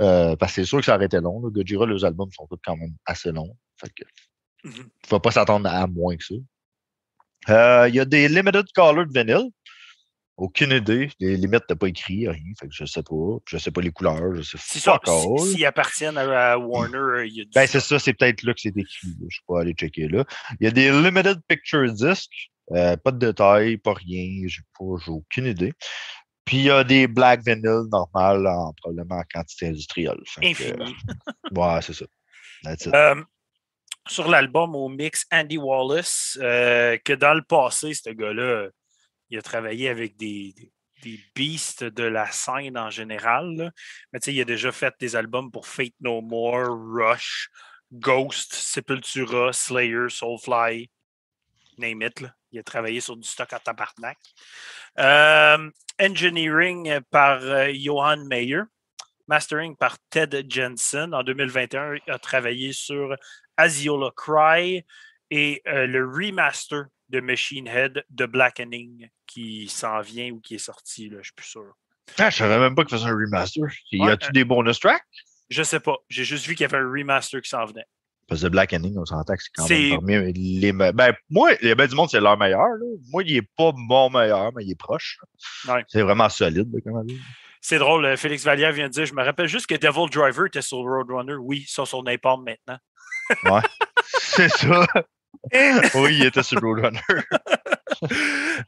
Speaker 3: Euh, parce que c'est sûr que ça aurait été long. Là. Gojira, les albums sont tous quand même assez longs. Fait que
Speaker 2: Mhm.
Speaker 3: ne faut pas s'attendre à moins que ça. Euh, Il y a des Limited Colored Vinyl. Aucune idée. Les limites, t'as pas écrit, rien. Fait que je sais pas. Je sais pas les couleurs. Je sais
Speaker 2: sont-
Speaker 3: fuck all.
Speaker 2: si- s'ils appartiennent à, à Warner, il y a du
Speaker 3: Ben, c'est ça, c'est peut-être là que c'est écrit. là. Je peux aller checker là. Il y a des Limited Picture Discs. euh, pas de détails, pas rien. J'ai pas, j'ai aucune idée. Puis il y a des Black Vinyl normales, en, probablement en quantité industrielle.
Speaker 2: Infini.
Speaker 3: ouais, c'est ça.
Speaker 2: Euh, sur l'album au mix Andy Wallace, euh, que dans le passé, ce gars-là, il a travaillé avec des, des, beasts de la scène en général. là. Mais tu sais, il a déjà fait des albums pour Fate No More, Rush, Ghost, Sepultura, Slayer, Soulfly, name it. Il a travaillé sur du stock en tabarnak. Euh, engineering par euh, Johan Mayer mastering par Ted Jensen. En 2021, il a travaillé sur Asiola Cry et euh, le remaster de Machine Head de Blackening qui s'en vient ou qui est sorti, là, je suis plus sûr.
Speaker 3: Ah, je savais même pas qu'il faisait un remaster. Y
Speaker 2: Ouais,
Speaker 3: a-tu des bonus tracks?
Speaker 2: Je sais pas. J'ai juste vu qu'il y avait un remaster qui s'en venait.
Speaker 3: Parce que Black Ending, on s'entend que c'est quand même parmi les me- Ben, moi, a bien du monde, c'est leur meilleur. Là. Moi, il est pas mon meilleur, mais il est proche.
Speaker 2: Ouais.
Speaker 3: C'est vraiment solide, là, dire.
Speaker 2: C'est drôle, euh, Félix Vallière vient de dire Je me rappelle juste que Devil Driver était sur Roadrunner. Oui, sur Napalm maintenant.
Speaker 3: C'est ça. oui, il était sur Roadrunner.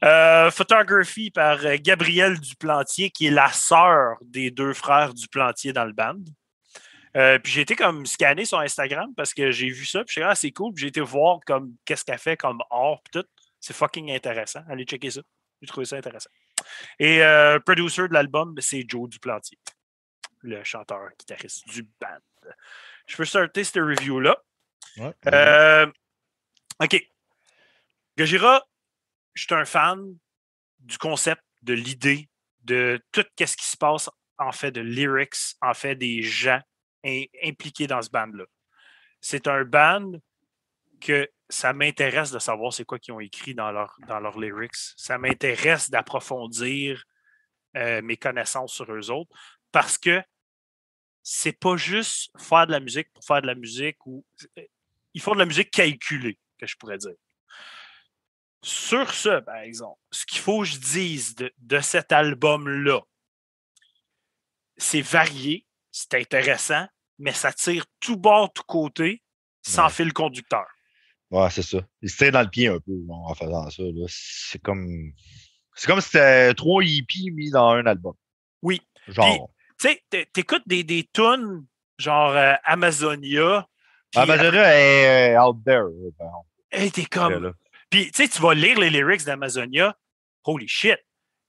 Speaker 2: Euh, photographie par euh, Gabrielle Duplantier, qui est la sœur des deux frères Duplantier dans le band. Euh, puis j'ai été comme scanner sur Instagram parce que j'ai vu ça, puis je suis ah, c'est cool. Puis j'ai été voir comme qu'est-ce qu'elle fait comme art, puis tout. C'est fucking intéressant. Allez checker ça. J'ai trouvé ça intéressant. Et euh, producer de l'album, c'est Joe Duplantier, le chanteur guitariste du band. Je peux starter cette review-là.
Speaker 3: Ouais.
Speaker 2: Euh, OK. Gojira, je suis un fan du concept, de l'idée, de tout ce qui se passe, en fait, de lyrics, en fait, des gens impliqués dans ce band-là. C'est un band que ça m'intéresse de savoir c'est quoi qu'ils ont écrit dans leurs dans leurs lyrics. Ça m'intéresse d'approfondir euh, mes connaissances sur eux autres parce que c'est pas juste faire de la musique pour faire de la musique ou ils font de la musique calculée, que je pourrais dire. Sur ce, par exemple, ce qu'il faut que je dise de, de cet album-là, c'est varié, c'est intéressant, mais ça tire tout bord, tout côté. sans
Speaker 3: Ouais.
Speaker 2: fil conducteur.
Speaker 3: Ouais, c'est ça. Il se tire dans le pied un peu bon, en faisant ça. C'est comme. C'est comme si c'était trois hippies mis dans un album.
Speaker 2: Oui.
Speaker 3: Genre.
Speaker 2: Tu sais, t'écoutes des, des tunes genre euh, Amazonia.
Speaker 3: Amazonia est euh, out there.
Speaker 2: Hey, t'es comme. Puis, tu sais, tu vas lire les lyrics d'Amazonia. Holy shit.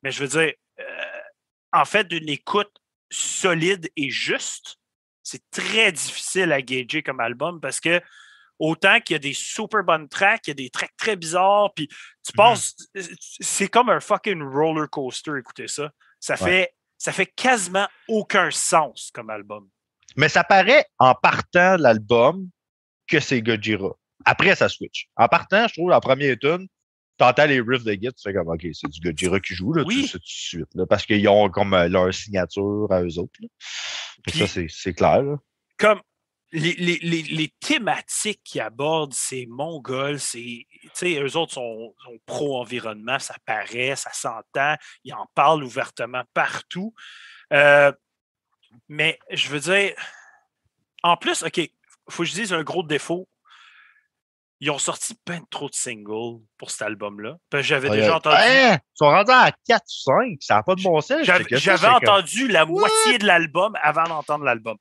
Speaker 2: Mais je veux dire, euh, en fait, d'une écoute solide et juste, c'est très difficile à gager comme album parce que autant qu'il y a des super bonnes tracks, il y a des tracks très bizarres, puis tu passes. C'est comme un fucking roller coaster, écoutez ça. Ça
Speaker 3: Ouais.
Speaker 2: fait, ça fait quasiment aucun sens comme album.
Speaker 3: Mais ça paraît en partant de l'album que c'est Gojira. Après, ça switch. En partant, je trouve, la première tune, t'entends les riffs de guitare, tu fais comme, OK, c'est du Gojira qui joue, là,
Speaker 2: Oui.
Speaker 3: tout de suite, là, parce qu'ils ont comme euh, leur signature à eux autres. là.
Speaker 2: Puis-
Speaker 3: ça, c'est- c'est clair. Là.
Speaker 2: comme les, les, les, les thématiques qu'ils abordent, c'est Mongols, c'est, tu sais, eux autres sont, sont pro-environnement, ça paraît, ça s'entend, ils en parlent ouvertement partout. Euh, mais je veux dire, en plus, OK, faut que je dise un gros défaut. Ils ont sorti plein de trop de singles pour cet album-là. Que J'avais
Speaker 3: Ouais,
Speaker 2: déjà entendu.
Speaker 3: Hein? Ils sont rendus à 4 ou 5, ça n'a pas de bon sens.
Speaker 2: J'avais entendu la moitié de l'album avant d'entendre l'album.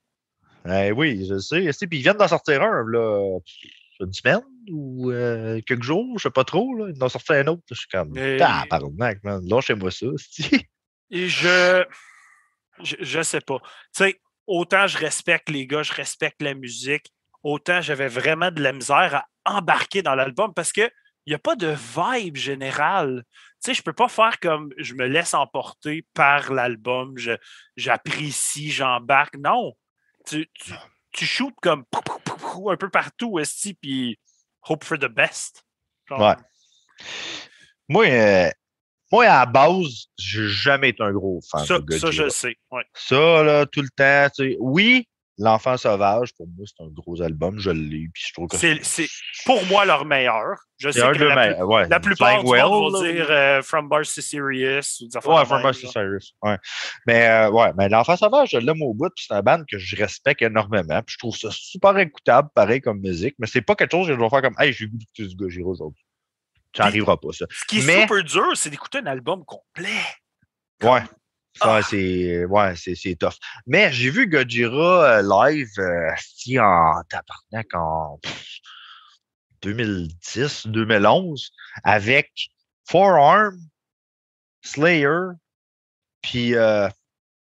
Speaker 3: Eh oui, je sais. Puis ils viennent d'en sortir un, là, une semaine ou euh, quelques jours, je sais pas trop. Là. Ils en ont sorti un autre. Je suis comme,
Speaker 2: Mais-
Speaker 3: tabarnak, man. Lâchez-moi ça.
Speaker 2: Et je, je. Je sais pas. Tu sais, autant je respecte les gars, je respecte la musique, autant j'avais vraiment de la misère à embarquer dans l'album parce que il n'y a pas de vibe générale. Tu sais, je peux pas faire comme je me laisse emporter par l'album, je- j'apprécie, j'embarque. Non. Tu, tu, tu shootes comme un peu partout, esti, puis hope for the best. Genre,
Speaker 3: Ouais. Moi, euh, moi, à la base, j'ai jamais été un gros fan
Speaker 2: Ça,
Speaker 3: de
Speaker 2: ça, je sais. ouais.
Speaker 3: Ça, là, tout le temps, tu sais, oui, L'Enfant sauvage, pour moi, c'est un gros album. Je l'ai, puis je trouve que
Speaker 2: C'est c'est pour moi leur meilleur. Je sais
Speaker 3: c'est un
Speaker 2: que
Speaker 3: de
Speaker 2: la, plus-
Speaker 3: Ouais,
Speaker 2: la plupart du monde vont dire euh, From Bars to Serious ou des
Speaker 3: Ouais, From Mars to. Cyrus. Ouais. Mais euh, ouais, mais l'enfant sauvage, je l'aime au bout, puis c'est un band que je respecte énormément. Puis je trouve ça super écoutable, pareil comme musique, mais c'est pas quelque chose que je vais faire comme Hey, j'ai goûté du Gojira aujourd'hui. Ça n'arrivera pas, ça.
Speaker 2: Ce qui est
Speaker 3: Mais-
Speaker 2: super dur, c'est d'écouter un album complet.
Speaker 3: Ouais.
Speaker 2: Ah.
Speaker 3: c'est ouais, c'est c'est tough. Mais j'ai vu Gojira euh, live euh, si en tabarnak en pff, 2010, 2011 avec Forearm, Slayer, puis euh,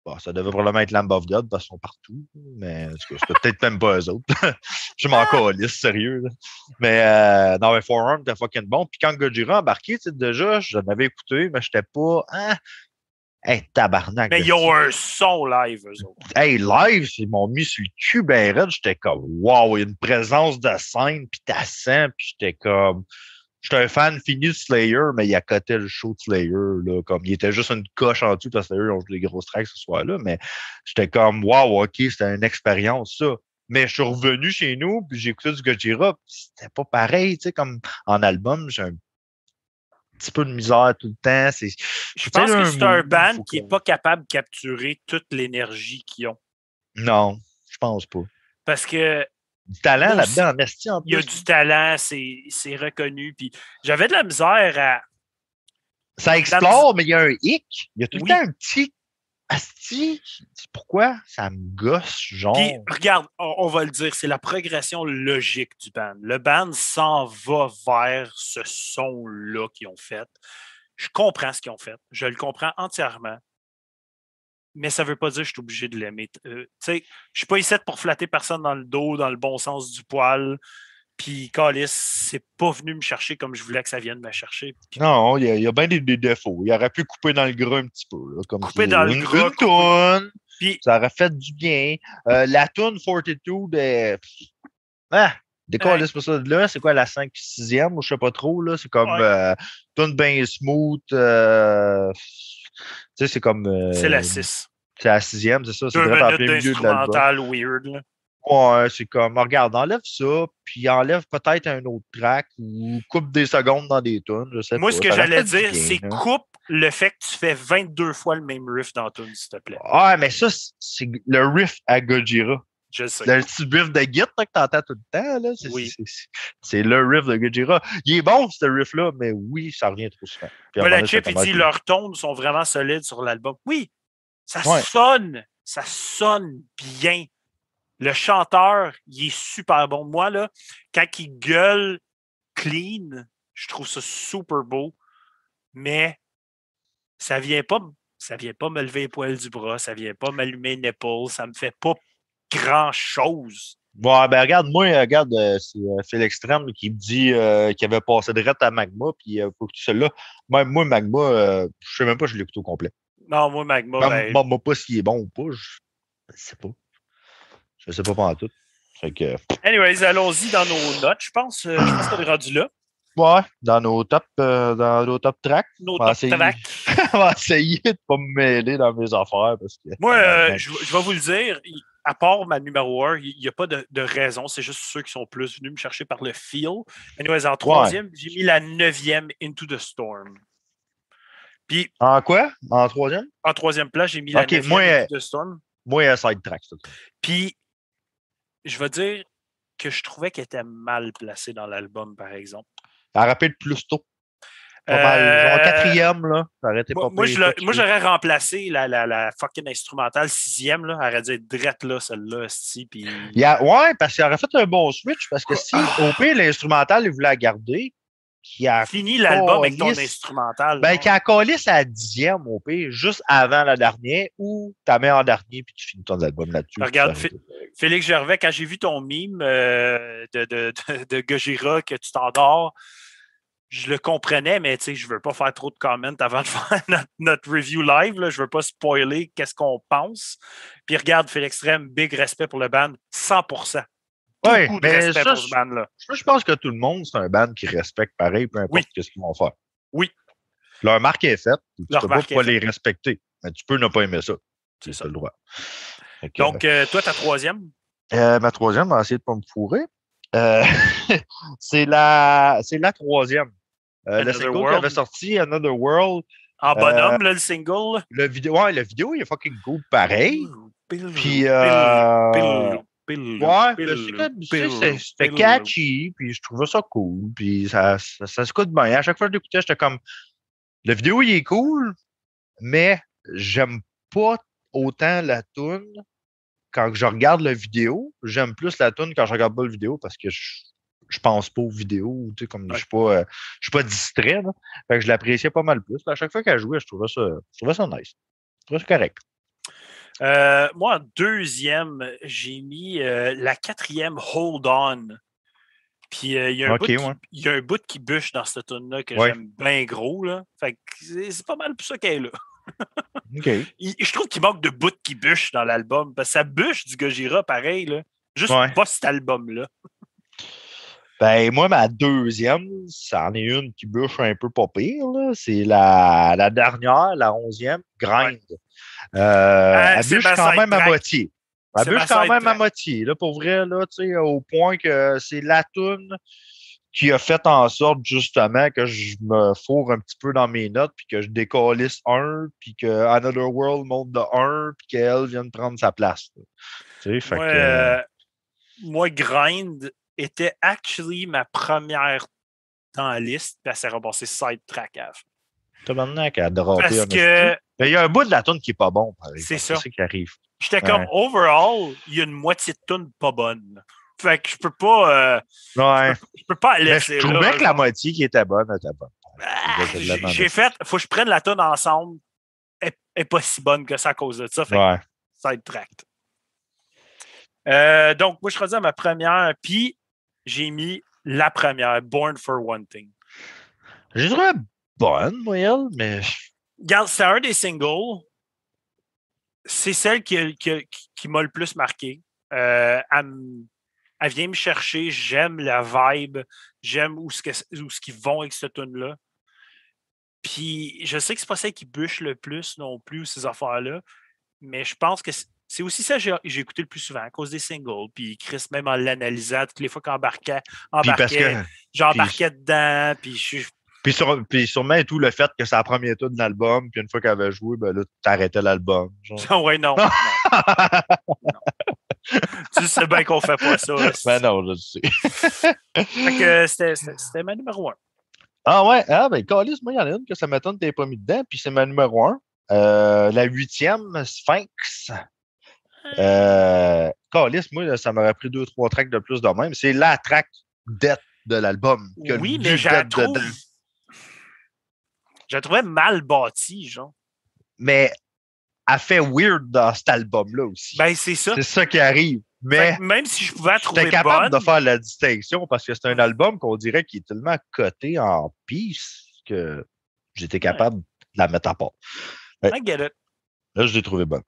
Speaker 3: bon, ça devait probablement être Lamb of God parce qu'ils sont partout, mais en tout cas, c'était peut-être même pas eux autres. Je m'en calisse, sérieux. là. Mais euh, non, mais Forearm était fucking bon. Puis quand Gojira a embarqué, déjà, je l'avais écouté, mais j'étais pas. Hein, Hey, tabarnak.
Speaker 2: Mais ils ont un son live, eux autres.
Speaker 3: Hey, live, ils m'ont mis sur le cul ben raide. J'étais comme, wow, il y a une présence de scène, puis t'as sent, puis j'étais comme, j'étais un fan fini de Slayer, mais il accotait le show de Slayer, là, comme, il était juste une coche en dessous, parce que Slayer, ils ont joué des grosses tracks ce soir-là, mais j'étais comme, wow, ok, c'était une expérience, ça. Mais je suis revenu chez nous, puis j'ai écouté du Gojira, c'était pas pareil, tu sais, comme en album, j'ai un petit peu de misère tout le temps. C'est,
Speaker 2: Je pense que c'est un band qui n'est pas capable de capturer toute l'énergie qu'ils ont.
Speaker 3: Non, je pense pas.
Speaker 2: Parce que
Speaker 3: Du talent là-dedans, en en
Speaker 2: il y a
Speaker 3: plus.
Speaker 2: du talent, c'est c'est reconnu. Puis j'avais de la misère à.
Speaker 3: Ça explore, mais il y a un hic. Il y a tout
Speaker 2: Oui.
Speaker 3: le temps un petit asti. Pourquoi? Ça me gosse, genre?
Speaker 2: Puis, regarde, on, on va le dire, c'est la progression logique du band. Le band s'en va vers ce son-là qu'ils ont fait. Je comprends ce qu'ils ont fait. Je le comprends entièrement. Mais ça ne veut pas dire que je suis obligé de l'aimer. Euh, tu sais, je suis pas ici pour flatter personne dans le dos, dans le bon sens du poil. Puis, Calis, c'est pas venu me chercher comme je voulais que ça vienne me chercher.
Speaker 3: Non, il y a, il y a bien des, des défauts. Il aurait pu couper dans le gras un petit peu. Là, comme
Speaker 2: Couper dans le gras,
Speaker 3: Une toune,
Speaker 2: puis
Speaker 3: ça aurait fait du bien. Euh, la toune 42 de. Ah! Décolle pour ça de là, c'est quoi la 5 6e ou je sais pas trop, là? C'est comme
Speaker 2: Ouais.
Speaker 3: euh, toune bien smooth. euh, tu sais, c'est comme. euh,
Speaker 2: c'est la 6.
Speaker 3: C'est la sixième, c'est ça. C'est direct en plein milieu de l'album.
Speaker 2: weird. là.
Speaker 3: Ouais, c'est comme, regarde, enlève ça, puis enlève peut-être un autre track ou coupe des secondes dans des tunes, je sais
Speaker 2: Moi,
Speaker 3: pas.
Speaker 2: ce que j'allais dire, c'est
Speaker 3: hein.
Speaker 2: coupe le fait que tu fais 22 fois le même riff dans tune, s'il te plaît.
Speaker 3: Ah, mais ça, c'est le riff à Gojira.
Speaker 2: Je sais.
Speaker 3: Le petit riff de Git là, que t'entends tout le temps, là. C'est,
Speaker 2: Oui.
Speaker 3: c'est- le riff de Gojira. Il est bon, ce riff-là, mais oui, ça revient trop souvent. Puis moment donné,
Speaker 2: Chip, il dit leurs tones sont vraiment solides sur l'album. Oui, ça
Speaker 3: Ouais.
Speaker 2: sonne, ça sonne bien. Le chanteur, il est super bon. Moi, là, quand il gueule clean, je trouve ça super beau. Mais ça vient pas, ça vient pas me lever les poils du bras, ça vient pas m'allumer une épaule, ça me fait pas grand chose.
Speaker 3: Ouais, ben regarde, moi, euh, regarde, euh, c'est euh, Phil Extreme qui me dit euh, qu'il avait passé de à Magma, puis euh, pour tout cela, même moi, Magma, euh, je sais même pas, si je l'écoute au complet.
Speaker 2: Non, moi, Magma,
Speaker 3: Même
Speaker 2: ben,
Speaker 3: moi, moi, pas s'il est bon ou pas, je je sais pas. Je sais pas pas en tout. Fait que,
Speaker 2: anyways, allons-y dans nos notes. Je pense, euh, je pense qu'on est rendu là.
Speaker 3: ouais, dans nos top, euh, dans nos top tracks,
Speaker 2: Nos
Speaker 3: On va
Speaker 2: top
Speaker 3: essayer.
Speaker 2: tracks.
Speaker 3: on va essayer de pas me mêler dans mes affaires parce que.
Speaker 2: Moi, euh, je, je vais vous le dire, à part ma numéro 1, il n'y a pas de, de raison. C'est juste ceux qui sont plus venus me chercher par le feel. Anyways, en troisième, j'ai mis la neuvième Into the Storm. Puis,
Speaker 3: En quoi? En troisième?
Speaker 2: en troisième place, j'ai mis la neuvième
Speaker 3: moi,
Speaker 2: Into the Storm.
Speaker 3: Moi, side track, c'est ça.
Speaker 2: Puis, je vais dire que je trouvais qu'elle était mal placée dans l'album, par exemple.
Speaker 3: Elle rappelle plus tôt. Pas mal.
Speaker 2: Euh,
Speaker 3: Genre quatrième, là. Ça aurait été
Speaker 2: Moi,
Speaker 3: pas
Speaker 2: moi, j'aurais remplacé la, la, la fucking instrumentale sixième, là. Elle aurait dû être drette là, celle-là, esti, puis...
Speaker 3: Il y a- ouais, parce qu'il aurait fait un bon switch, parce que si au pire, l'instrumental, il voulait la garder, qui a.
Speaker 2: Fini l'album avec ton instrumental.
Speaker 3: Ben, qui a collé sa dixième, au pire, juste avant la dernière, ou t'as mets en dernier, puis tu finis ton album là-dessus.
Speaker 2: Regarde, Fi- Félix Gervais, quand j'ai vu ton mime euh, de, de, de, de Gojira que tu t'endors, je le comprenais, mais tu sais, je veux pas faire trop de comments avant de faire notre, notre review live. Là. Je veux pas spoiler qu'est-ce qu'on pense. Puis regarde, Félix Rem, big respect pour le band, 100%.
Speaker 3: Ouais,
Speaker 2: Beaucoup de
Speaker 3: mais
Speaker 2: respect
Speaker 3: ça,
Speaker 2: pour ce band-là.
Speaker 3: je, je pense que tout le monde, c'est un band qui respecte pareil, peu importe
Speaker 2: Oui.
Speaker 3: ce qu'ils vont faire.
Speaker 2: Oui.
Speaker 3: Leur marque est faite, tu
Speaker 2: Leur
Speaker 3: peux pas, pas les respecter. Mais tu peux ne pas aimer ça.
Speaker 2: C'est ça.
Speaker 3: le droit. Que,
Speaker 2: Donc, euh, toi, ta troisième,
Speaker 3: Euh, ma troisième, on va essayer de pas me fourrer. Euh, c'est la, c'est la troisième. Le single qui avait sorti, Another World.
Speaker 2: en bonhomme, là, le single?
Speaker 3: Le vidéo, ouais, le vidéo, il est fucking cool pareil.
Speaker 2: Pilou,
Speaker 3: Puis,
Speaker 2: pilou, pilou,
Speaker 3: Ouais, c'était catchy, puis je trouvais ça cool, puis ça, ça, ça se coûte bien. À chaque fois que je l'écoutais, j'étais comme, le vidéo, il est cool, mais j'aime pas autant la tune quand je regarde la vidéo. J'aime plus la tune quand je regarde pas la vidéo parce que je, je pense pas aux vidéos, tu sais, comme je suis pas, euh, je suis pas distrait, là. Fait que je l'appréciais pas mal plus. À chaque fois qu'elle jouait, je trouvais ça, je trouvais ça nice. Je trouvais ça correct.
Speaker 2: Euh, moi, en deuxième, j'ai mis euh, la quatrième Hold On. Puis euh, il y, a un
Speaker 3: Ok,
Speaker 2: bout qui-
Speaker 3: ouais.
Speaker 2: il y a un bout qui bûche dans cette tune-là que
Speaker 3: Ouais.
Speaker 2: j'aime bien gros. Là. Fait que c'est pas mal pour ça qu'elle est là. Il- je trouve qu'il manque de bouts qui bûchent dans l'album. Parce que ça bûche du Gojira pareil. Là. Juste
Speaker 3: Ouais.
Speaker 2: pas cet album-là.
Speaker 3: Ben, moi, ma deuxième, ça en est une qui bûche un peu pas pire. C'est la, la dernière, la onzième, Grind. Euh, elle
Speaker 2: c'est
Speaker 3: bûche quand même à moitié. Elle bûche quand même à moitié. Là, pour vrai, là, au point que c'est la toune qui a fait en sorte, justement, que je me fourre un petit peu dans mes notes, puis que je décalisse un, puis que Another World monte de un, puis qu'elle vienne prendre sa place. là. Tu sais, fait
Speaker 2: Moi,
Speaker 3: que... euh,
Speaker 2: moi, Grind était actually ma première dans la liste. Puis elle s'est ramassée side track fin.
Speaker 3: T'as maintenant qu'à dropper
Speaker 2: Parce
Speaker 3: un
Speaker 2: que
Speaker 3: Mais il y a un bout de la tune qui est pas bon, par exemple.
Speaker 2: C'est ça.
Speaker 3: Qui arrive?
Speaker 2: J'étais comme, overall, il y a une moitié de tune pas bonne. Fait que je peux pas, euh,
Speaker 3: Ouais.
Speaker 2: je peux pas la
Speaker 3: Mais
Speaker 2: laisser
Speaker 3: je
Speaker 2: là.
Speaker 3: trouvais que la moitié qui était bonne était bonne.
Speaker 2: Ah, j'ai- fait, faut que je prenne la tune ensemble. Elle n'est pas si bonne que ça à cause de ça. Fait
Speaker 3: Ouais.
Speaker 2: sidetracked. Euh, donc, moi, je rendu à ma première, puis j'ai mis la première, Born for One Thing.
Speaker 3: J'ai trouvé bonne, moi, elle, mais
Speaker 2: Regarde, c'est un des singles. C'est celle qui, qui- qui- qui m'a le plus marqué. Euh, elle, me- elle vient me chercher. J'aime la vibe. J'aime où ce qu'ils vont avec cette tune-là. Puis je sais que c'est pas celle qui bûche le plus non plus, ces affaires-là. Mais je pense que c'est- aussi ça que j'ai- écouté le plus souvent à cause des singles. Puis Chris, même en l'analysant, toutes les fois qu'il embarquait, j'embarquais dedans. Puis je suis
Speaker 3: puis, sur, puis sûrement tout le fait que c'est la première tune de l'album, puis une fois qu'elle avait joué, ben là, t'arrêtais l'album. genre.
Speaker 2: ouais, non. non. tu sais bien qu'on fait pas ça.
Speaker 3: Ben non, je sais.
Speaker 2: fait que c'était ma numéro un.
Speaker 3: Ah ouais, ah ben Calis, moi, il y en a une que ça m'étonne que tu pas mis dedans, puis c'est ma numéro un. Euh, la huitième, Sphinx. Euh, Calis, moi, ça m'aurait pris deux, trois tracks de plus de même. C'est la track dette de l'album.
Speaker 2: Oui, mais j'ai trouvé... Je la trouvais mal bâtie, genre.
Speaker 3: Mais elle fait weird dans cet album-là aussi.
Speaker 2: Ben, c'est ça.
Speaker 3: C'est ça qui arrive. Mais
Speaker 2: même si je pouvais trouver
Speaker 3: capable
Speaker 2: de
Speaker 3: faire la distinction parce que c'est un album qu'on dirait qui est tellement coté en peace que j'étais capable de la mettre à part.
Speaker 2: I get it.
Speaker 3: Là, je l'ai trouvé bonne.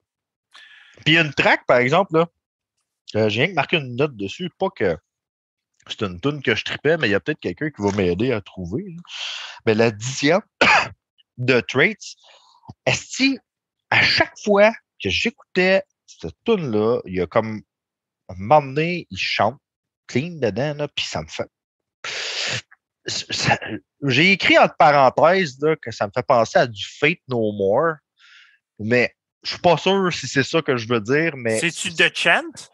Speaker 3: Puis a une track, par exemple, là. Euh, j'ai rien que marqué une note dessus. Pas que c'est une tune que je tripais, mais il y a peut-être quelqu'un qui va m'aider à trouver. Mais la dixième de Traits, est-ce à chaque fois que j'écoutais cette tune-là, il y a comme un moment donné, il chante clean dedans, là, puis ça me fait. J'ai écrit entre parenthèses là, que ça me fait penser à du Fate No More, mais je suis pas sûr si c'est ça que je veux dire. mais...
Speaker 2: C'est-tu The Chant?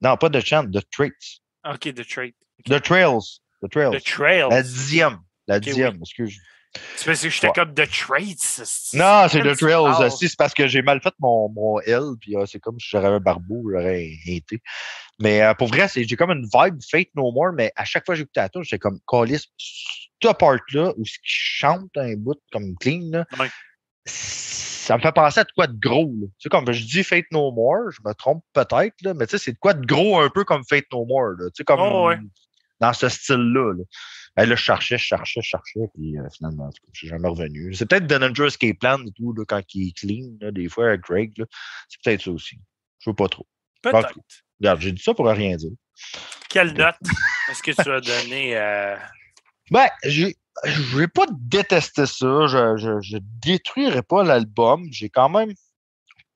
Speaker 3: Non, pas The Chant, The Traits.
Speaker 2: OK, The Traits.
Speaker 3: The Trails. The Trails.
Speaker 2: The Trails.
Speaker 3: La dixième. La dixième, excuse.
Speaker 2: C'est parce que j'étais comme The Traits.
Speaker 3: Non, c'est The Trails. c'est parce que j'ai mal fait mon, mon L, puis ah, c'est comme si j'aurais un barbeau, j'aurais été. Mais euh, pour vrai, j'ai comme une vibe Fate No More, mais à chaque fois que j'écoutais la tune, j'étais comme, Callis, cette part-là, où ce qui chante un bout comme clean, là, ça me fait penser à de quoi de gros. Tu sais, comme je dis Fate No More, je me trompe peut-être, mais tu sais, c'est de quoi de gros un peu comme Fate No More. Tu sais, comme
Speaker 2: oh,
Speaker 3: dans ce style-là. Là. Ben là, je cherchais, je cherchais, je cherchais, puis euh, finalement, je suis jamais revenu. C'est peut-être Dangerous Escape Plan et tout, là, quand il est clean, là, des fois, avec Greg. C'est peut-être ça aussi. Je ne veux pas trop.
Speaker 2: Peut-être.
Speaker 3: Regarde, j'ai dit ça pour rien dire.
Speaker 2: Quelle note est-ce que tu as donné à.
Speaker 3: Ben, j'ai. Je vais pas détester ça. Je, je, je détruirai pas l'album. J'ai quand même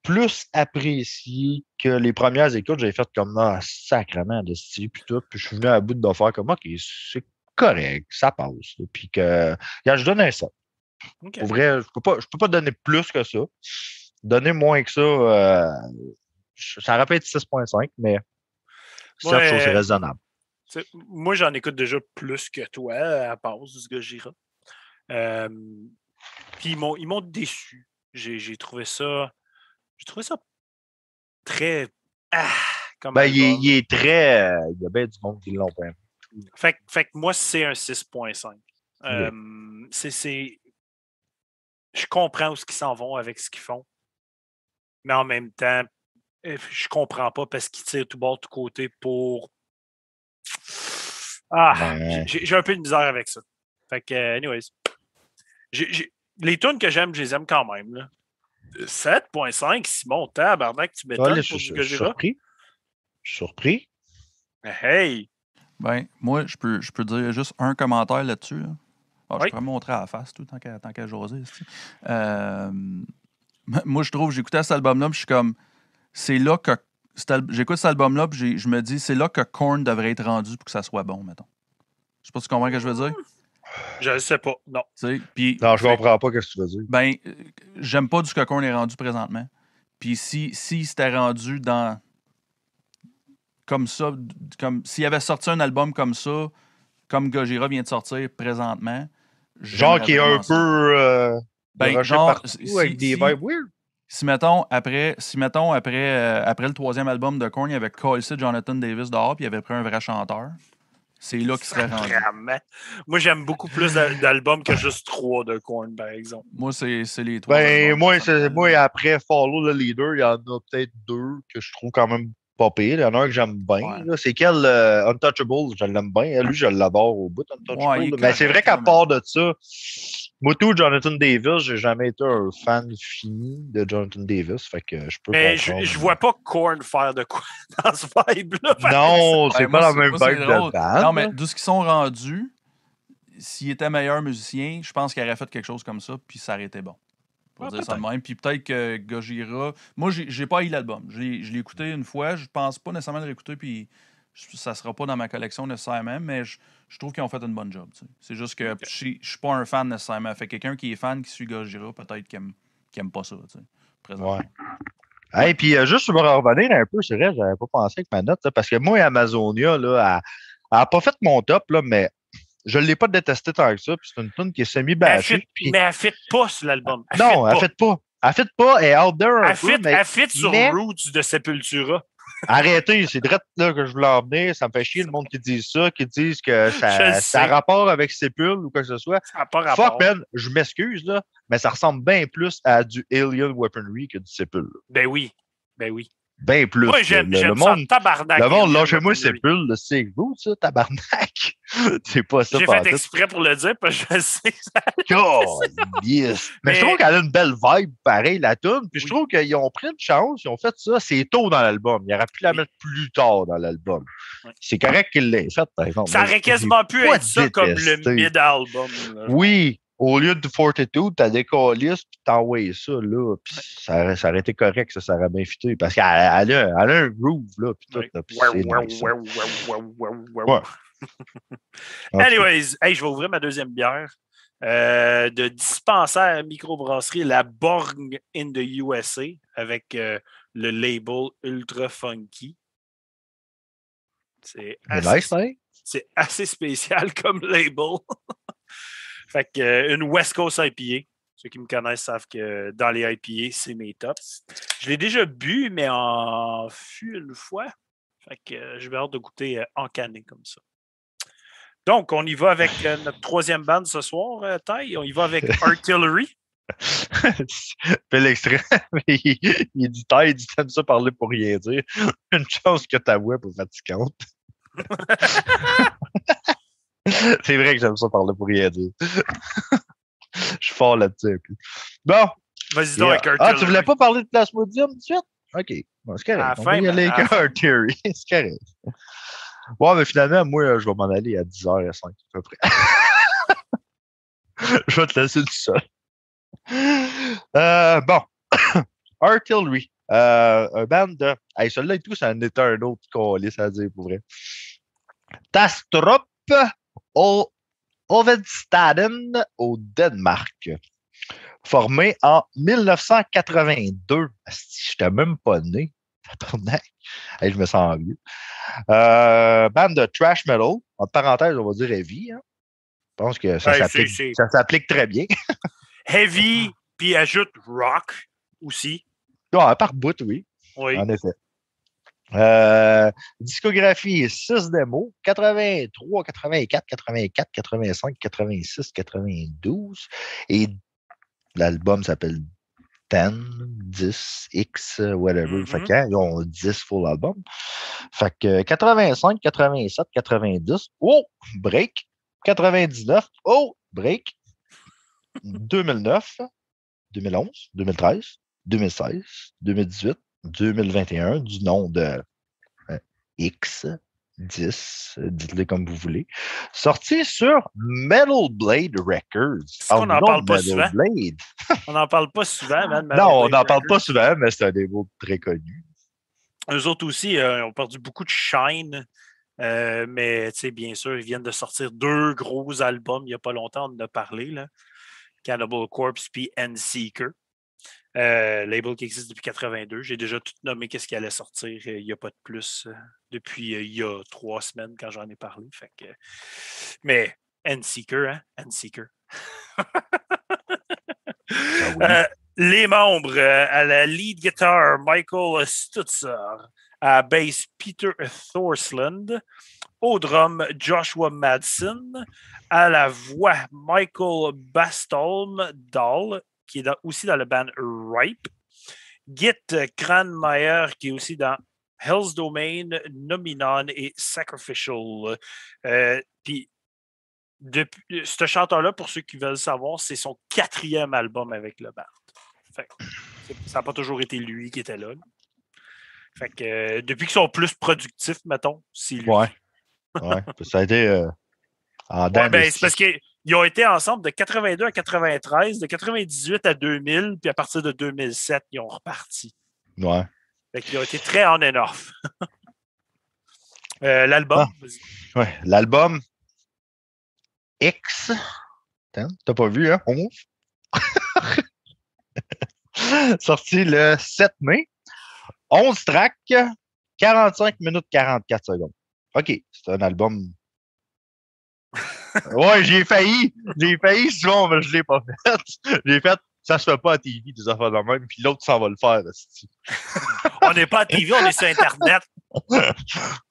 Speaker 3: plus apprécié que les premières écoutes. J'avais fait comme ah, sacrement de style puis tout. Puis je suis venu à bout de faire comme OK, c'est correct, ça passe. Puis que. je donne un 7. Pour vrai, je peux pas, je peux pas donner plus que ça. Donner moins que ça, euh, ça aurait pu être 6.5, mais c'est ouais, raisonnable.
Speaker 2: Moi, j'en écoute déjà plus que toi à pause du gars Euh, puis ils m'ont déçu. J'ai trouvé ça. J'ai trouvé ça très. Ah,
Speaker 3: comme ben, il, est très. Euh, il y a bien du monde qui l'ont pas
Speaker 2: fait, fait, que moi, c'est un 6.5. c'est. Je comprends où ce qu'ils s'en vont avec ce qu'ils font. Mais en même temps, euh, je comprends pas parce qu'ils tirent tout bord, tout côté pour. Ah, j'ai un peu de misère avec ça. Fait que, anyways. les tunes que j'aime, je les aime quand même. 7.5, Simon, tabarnak, tu m'étonnes
Speaker 3: pour Je suis surpris. Je suis surpris.
Speaker 2: Hey!
Speaker 1: Ben, moi, je peux, je peux dire juste un commentaire là-dessus. Ah, je pourrais montrer à la face, tout, tant qu'à qu jaser. Euh, moi, je trouve, j'écoutais cet album-là, je suis comme, c'est là que. J'écoute cet album-là, puis je me dis, c'est là que Korn devrait être rendu pour que ça soit bon, mettons. Je sais pas si tu comprends ce que je veux dire.
Speaker 2: Je ne sais pas, non.
Speaker 1: Puis,
Speaker 3: non, je comprends pas ce que tu veux dire.
Speaker 1: Ben, j'aime pas du que Korn est rendu présentement. Puis si, si c'était rendu dans comme ça, comme s'il avait sorti un album comme ça, comme Gojira vient de sortir présentement.
Speaker 3: Genre qui est un peu euh,
Speaker 1: ben, genre,
Speaker 3: si, avec des vibes weird.
Speaker 1: Si mettons après, si mettons après, euh, après le troisième album de Korn, il y avait Cole Jonathan Davis dehors, puis il avait pris un vrai chanteur. C'est là qu'il serait rendu.
Speaker 2: Moi, j'aime beaucoup plus d'albums que juste trois de Korn, par exemple.
Speaker 1: Moi, c'est les trois.
Speaker 3: Ben, moi, moi, après Follow the Leader, il y en a peut-être deux que je trouve quand même pas pire. Il y en a un que j'aime bien. C'est quel euh, Untouchable? Je l'aime bien. Lui, je l'adore au bout, Untouchable. mais c'est vrai qu'à part de ça, moi, tout, Jonathan Davis, j'ai jamais été un fan fini de Jonathan Davis. Fait que je peux
Speaker 2: Mais je, je, vois pas Korn faire de quoi dans ce vibe-là.
Speaker 3: Non, c'est pas la même vibe de band.
Speaker 1: Non, mais d'où ce qu'ils sont rendus, s'il était meilleur musicien, je pense qu'il aurait fait quelque chose comme ça, puis ça aurait été bon. Pour dire ça de même. Puis peut-être que Gojira. Moi, j'ai pas eu l'album. Je l'ai écouté une fois. Je pense pas nécessairement le réécouter. Puis ça sera pas dans ma collection nécessairement. Mais je, trouve qu'ils ont fait une bonne job. C'est juste que je suis pas un fan nécessairement. Fait quelqu'un qui est fan, qui suit Gojira, peut-être qu'il aime, pas ça.
Speaker 3: Ouais. Et puis, euh, juste pour revenir un peu, c'est vrai, j'avais pas pensé avec ma note, là, parce que moi, Amazonia, là, elle n'a pas fait mon top, là, mais je ne l'ai pas détesté tant que ça. Puis c'est une tune qui est semi-bâchée.
Speaker 2: Mais elle ne fit pas sur l'album.
Speaker 3: Non, elle ne fit pas. Elle ne fit pas. Elle est out there un
Speaker 2: elle peu. Fit, mais, elle fit sur Roots de Sepultura.
Speaker 3: Arrêtez, c'est direct là que je voulais en venir. Ça me fait chier le monde qui dit ça, qui disent que ça, ça a rapport avec Sepul ou quoi que ce soit.
Speaker 2: Ça pas rapport.
Speaker 3: Fuck, man, je m'excuse, là, mais ça ressemble bien plus à du Alien Weaponry que du Sepul.
Speaker 2: Ben oui, ben oui.
Speaker 3: Ben plus.
Speaker 2: Moi, j'aime le, le monde, tabarnak.
Speaker 3: Le monde, lâchez-moi c'est pull, c'est vous, ça, tabarnak. c'est pas ça.
Speaker 2: J'ai fait exprès pour le dire, parce que je sais.
Speaker 3: Oh, yes. Mais, Mais, je trouve qu'elle a une belle vibe, pareil, la tune. Puis je trouve qu'ils ont pris une chance, ils ont fait ça. C'est tôt dans l'album. Il aurait pu la mettre plus tard dans l'album. Oui. C'est correct qu'il l'ait fait, par exemple.
Speaker 2: Ça aurait quasiment pu être ça comme le mid-album.
Speaker 3: Oui, au lieu de Fortitude, t'as des calices, puis t'envoies ça, là, puis ça, ça, aurait été correct, ça, ça aurait bien fité, parce qu'elle a, elle a, un groove, là, puis tout, là, puis.
Speaker 2: Anyways, hey, je vais ouvrir ma deuxième bière euh, de dispensaire microbrasserie, la Borg in the USA, avec euh, le label Ultra Funky. C'est assez,
Speaker 3: nice, hein?
Speaker 2: c'est assez spécial comme label. Fait que, euh, une West Coast IPA. Ceux qui me connaissent savent que dans les IPA, c'est mes tops. Je l'ai déjà bu, mais en fût une fois. Fait que euh, j'ai hâte de goûter euh, en canné comme ça. Donc, on y va avec notre troisième bande ce soir, euh, On y va avec Artillery.
Speaker 3: Fais l'extrait. il, il dit Ty, il dit T'aimes ça parler pour rien dire. Une chance que ta voix est fatigante. c'est vrai que j'aime ça parler pour rien dire. Je suis fort là-dessus. Bon.
Speaker 2: Vas-y donc avec
Speaker 3: Ah, tu voulais pas parler de Plasmodium tout de suite? OK. Bon, c'est correct. On va y aller avec Artery. c'est correct. Bon, mais finalement, moi, je vais m'en aller à 10h05 à peu près. je vais te laisser tout seul. Euh, bon. Artillery. Euh, un band de. Hey, celui-là et tout, ça en était un autre calice à dire pour vrai. Tastrop au Ovedstaden au Danemark. Formé en 1982. Je n'étais même pas né. Hey, je me sens vieux. Euh, bande de trash metal. En parenthèse, on va dire heavy. Hein. Je pense que ça hey, s'applique très bien.
Speaker 2: heavy, puis ajoute rock aussi.
Speaker 3: Ouais, par bout, oui.
Speaker 2: Oui.
Speaker 3: En effet. Euh, discographie, 6 démos, 83, 84, 84, 85, 86, 92. Et l'album s'appelle 10, 10, X, whatever. Mm -hmm. Fait ont 10 full albums. Fait que 85, 87, 90. Oh, break. 99. Oh, break. 2009, 2011, 2013, 2016, 2018, 2021 du nom de euh, X, 10, dites-le comme vous voulez, sorti sur Metal Blade Records.
Speaker 2: On n'en parle pas souvent. on n'en parle pas souvent, man,
Speaker 3: Non, on n'en parle pas souvent, mais c'est un des mots très connus.
Speaker 2: Eux autres aussi euh, ont perdu beaucoup de shine. Euh, mais bien sûr, ils viennent de sortir deux gros albums il n'y a pas longtemps, on en a parlé, là. Cannibal Corpse puis Endseeker. Euh, label qui existe depuis 82. J'ai déjà tout nommé qu'est-ce qui allait sortir. Euh, il n'y a pas de plus euh, depuis euh, il y a trois semaines quand j'en ai parlé. Fait que... Mais Endseeker, hein? Endseeker. ah oui. les membres à la lead guitar, Michael Stutzer. À bass, Peter Thorsland. Au drum, Joshua Madsen. À la voix, Michael Bastolm Dahl qui est dans, aussi dans le band Ripe. Git Kranmeyer, qui est aussi dans Hell's Domain, Nominon et Sacrificial. Euh, puis, depuis, ce chanteur-là, pour ceux qui veulent savoir, c'est son quatrième album avec le band. Fait, ça n'a pas toujours été lui qui était là. Fait que, euh, depuis qu'ils sont plus productifs, mettons, c'est lui.
Speaker 3: Ouais. ouais. Ça a été euh, en
Speaker 2: ouais, ben, c'est parce que ils ont été ensemble de 82 à 93, de 98 à 2000, puis à partir de 2007, ils ont reparti.
Speaker 3: Ouais.
Speaker 2: Fait ils ont été très on and off. euh, l'album.
Speaker 3: Ah. Ouais, l'album X. T'as pas vu, hein? Sorti le 7 mai. 11 tracks, 45 minutes 44 secondes. OK, c'est un album. Ouais, j'ai failli. J'ai failli souvent, mais je l'ai pas fait. J'ai fait ça se fait pas à TV, des affaires de même, puis l'autre s'en va le faire.
Speaker 2: on n'est pas à TV, on est sur Internet.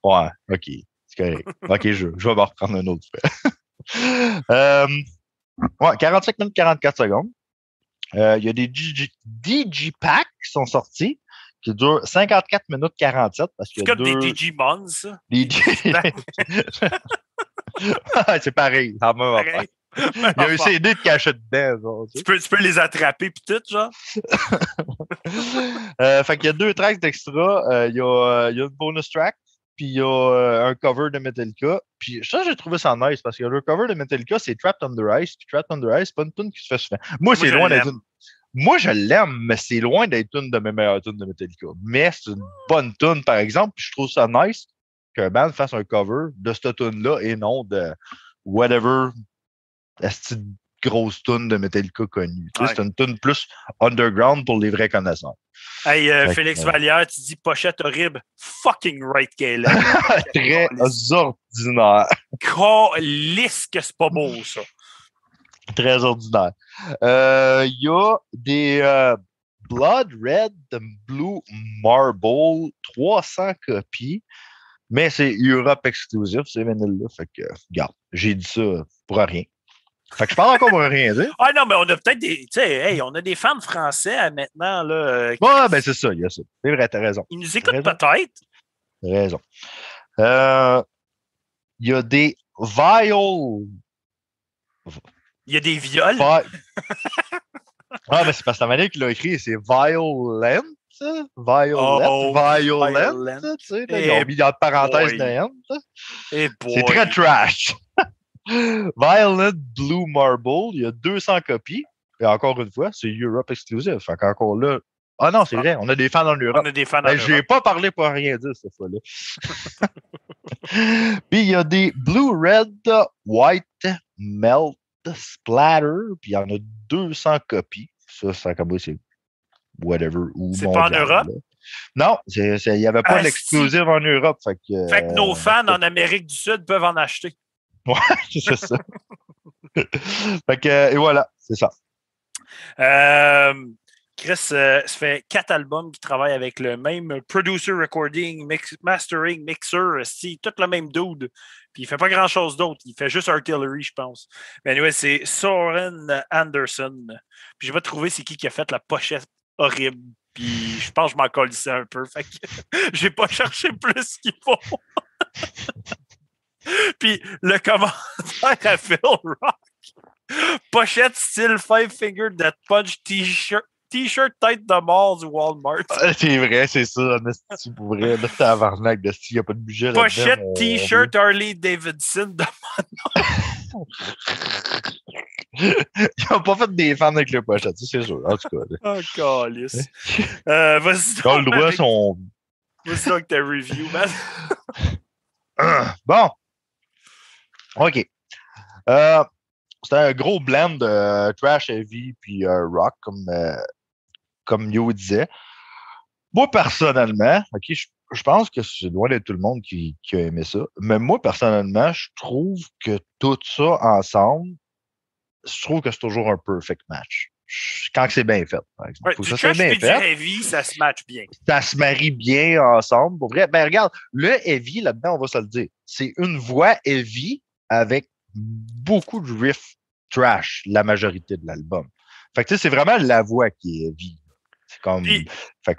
Speaker 3: ouais, OK. C'est correct. OK, je, je vais me reprendre un autre fait. euh, ouais, 45 minutes 44 secondes. Euh, il y a des DG, Packs qui sont sortis qui durent 54 minutes 47 parce que.
Speaker 2: C'est comme deux... des Digimons, ça.
Speaker 3: Des C'est pareil, ça m'a pareil. Il y a un CD de cachette dedans. Genre,
Speaker 2: tu, peux, tu peux les attraper puis tout, genre.
Speaker 3: euh, fait qu'il y a deux tracks d'extra. Euh, il, y a, il y a une bonus track, puis il y a euh, un cover de Metallica. Puis ça, j'ai trouvé ça nice parce que le cover de Metallica, c'est Trapped Under Ice. Puis Trapped Under Ice, c'est pas une tune qui se fait souvent. Moi, c'est loin d'être une. Moi, je l'aime, mais c'est loin d'être une de mes meilleures tunes de Metallica. Mais c'est une bonne tune, par exemple. Puis je trouve ça nice qu'un band fasse un cover de cette tune-là et non de whatever la petite grosse tune de Metallica connue. C'est une tune plus underground pour les vrais connaisseurs.
Speaker 2: Hey, euh, Félix euh, Vallière, tu dis pochette horrible. Fucking right qu'elle
Speaker 3: Très ordinaire.
Speaker 2: Lisse que c'est pas beau, ça.
Speaker 3: Très ordinaire. Il euh, y a des Blood Red Blue Marble, 300 copies. Mais c'est Europe exclusif, c'est vinyle-là. Fait que, regarde, j'ai dit ça pour rien. Fait que je parle encore pour rien dire.
Speaker 2: Ah non, mais on a peut-être des. Tu sais, hey, on a des fans français maintenant. Là,
Speaker 3: euh, Ouais, ben c'est ça, il y a ça. C'est vrai, t'as raison.
Speaker 2: Ils nous écoutent
Speaker 3: peut-être. Raison. Euh, il y a des viol.
Speaker 2: Il y a des viols.
Speaker 3: ah, mais c'est parce que la manière qu'il l'a écrit, c'est violent. Violent, oh, violent, tu sais, ils ont mis entre parenthèses de C'est très trash. Violet Blue Marble, il y a 200 copies. Et encore une fois, c'est Europe exclusive. Fait qu'encore là. Ah non, c'est vrai, on a des fans en Europe.
Speaker 2: On a des fans en
Speaker 3: ben, Je n'ai pas parlé pour rien dire cette fois-là. puis il y a des Blue Red White Melt Splatter, puis il y en a 200 copies. Ça, ça c'est whatever.
Speaker 2: C'est pas en Europe?
Speaker 3: Non, il n'y avait pas ah, en Europe. Fait que,
Speaker 2: fait que nos euh, fans en Amérique du Sud peuvent en acheter.
Speaker 3: Ouais, c'est ça. fait que, et voilà, c'est ça.
Speaker 2: Euh, Chris, euh, ça fait quatre albums qui travaillent avec le même producer, recording, mastering, mixer, si, tout le même dude. Puis il fait pas grand chose d'autre. Il fait juste artillery, je pense. Mais anyway, c'est Soren Anderson. Puis je vais trouver c'est qui qui a fait la pochette horrible. Puis je pense que je m'en colissais un peu. Fait que j'ai pas cherché plus qu'il faut. Puis le commentaire à Phil Rock. Pochette style Five Finger Death Punch T-shirt. T-shirt tête de mort du Walmart.
Speaker 3: Ah, c'est vrai, c'est ça. Tu pourrais. Là, tabarnak de il n'y a pas de budget
Speaker 2: Pochette T-shirt Harley Davidson de
Speaker 3: Ils n'ont pas fait des fans avec le pochette, c'est sûr. En tout cas.
Speaker 2: Oh, calice. euh, Vas-y.
Speaker 3: Le droit, son.
Speaker 2: Vas-y ta review, man.
Speaker 3: bon. OK. Euh, c'était un gros blend de trash heavy puis euh, rock, comme, euh, comme Yo disait. Moi, personnellement, OK, je, pense que c'est loin d'être tout le monde qui, qui, a aimé ça, mais moi, personnellement, je trouve que tout ça ensemble, je trouve que c'est toujours un perfect match. Quand c'est bien fait, par exemple.
Speaker 2: Ouais, du ça bien fait. heavy, ça se match bien.
Speaker 3: Ça se marie bien ensemble. Pour vrai. Ben, regarde, le heavy, là-dedans, on va se le dire. C'est une voix heavy avec beaucoup de riffs trash la majorité de l'album. Fait que c'est vraiment la voix qui est vie. C'est comme.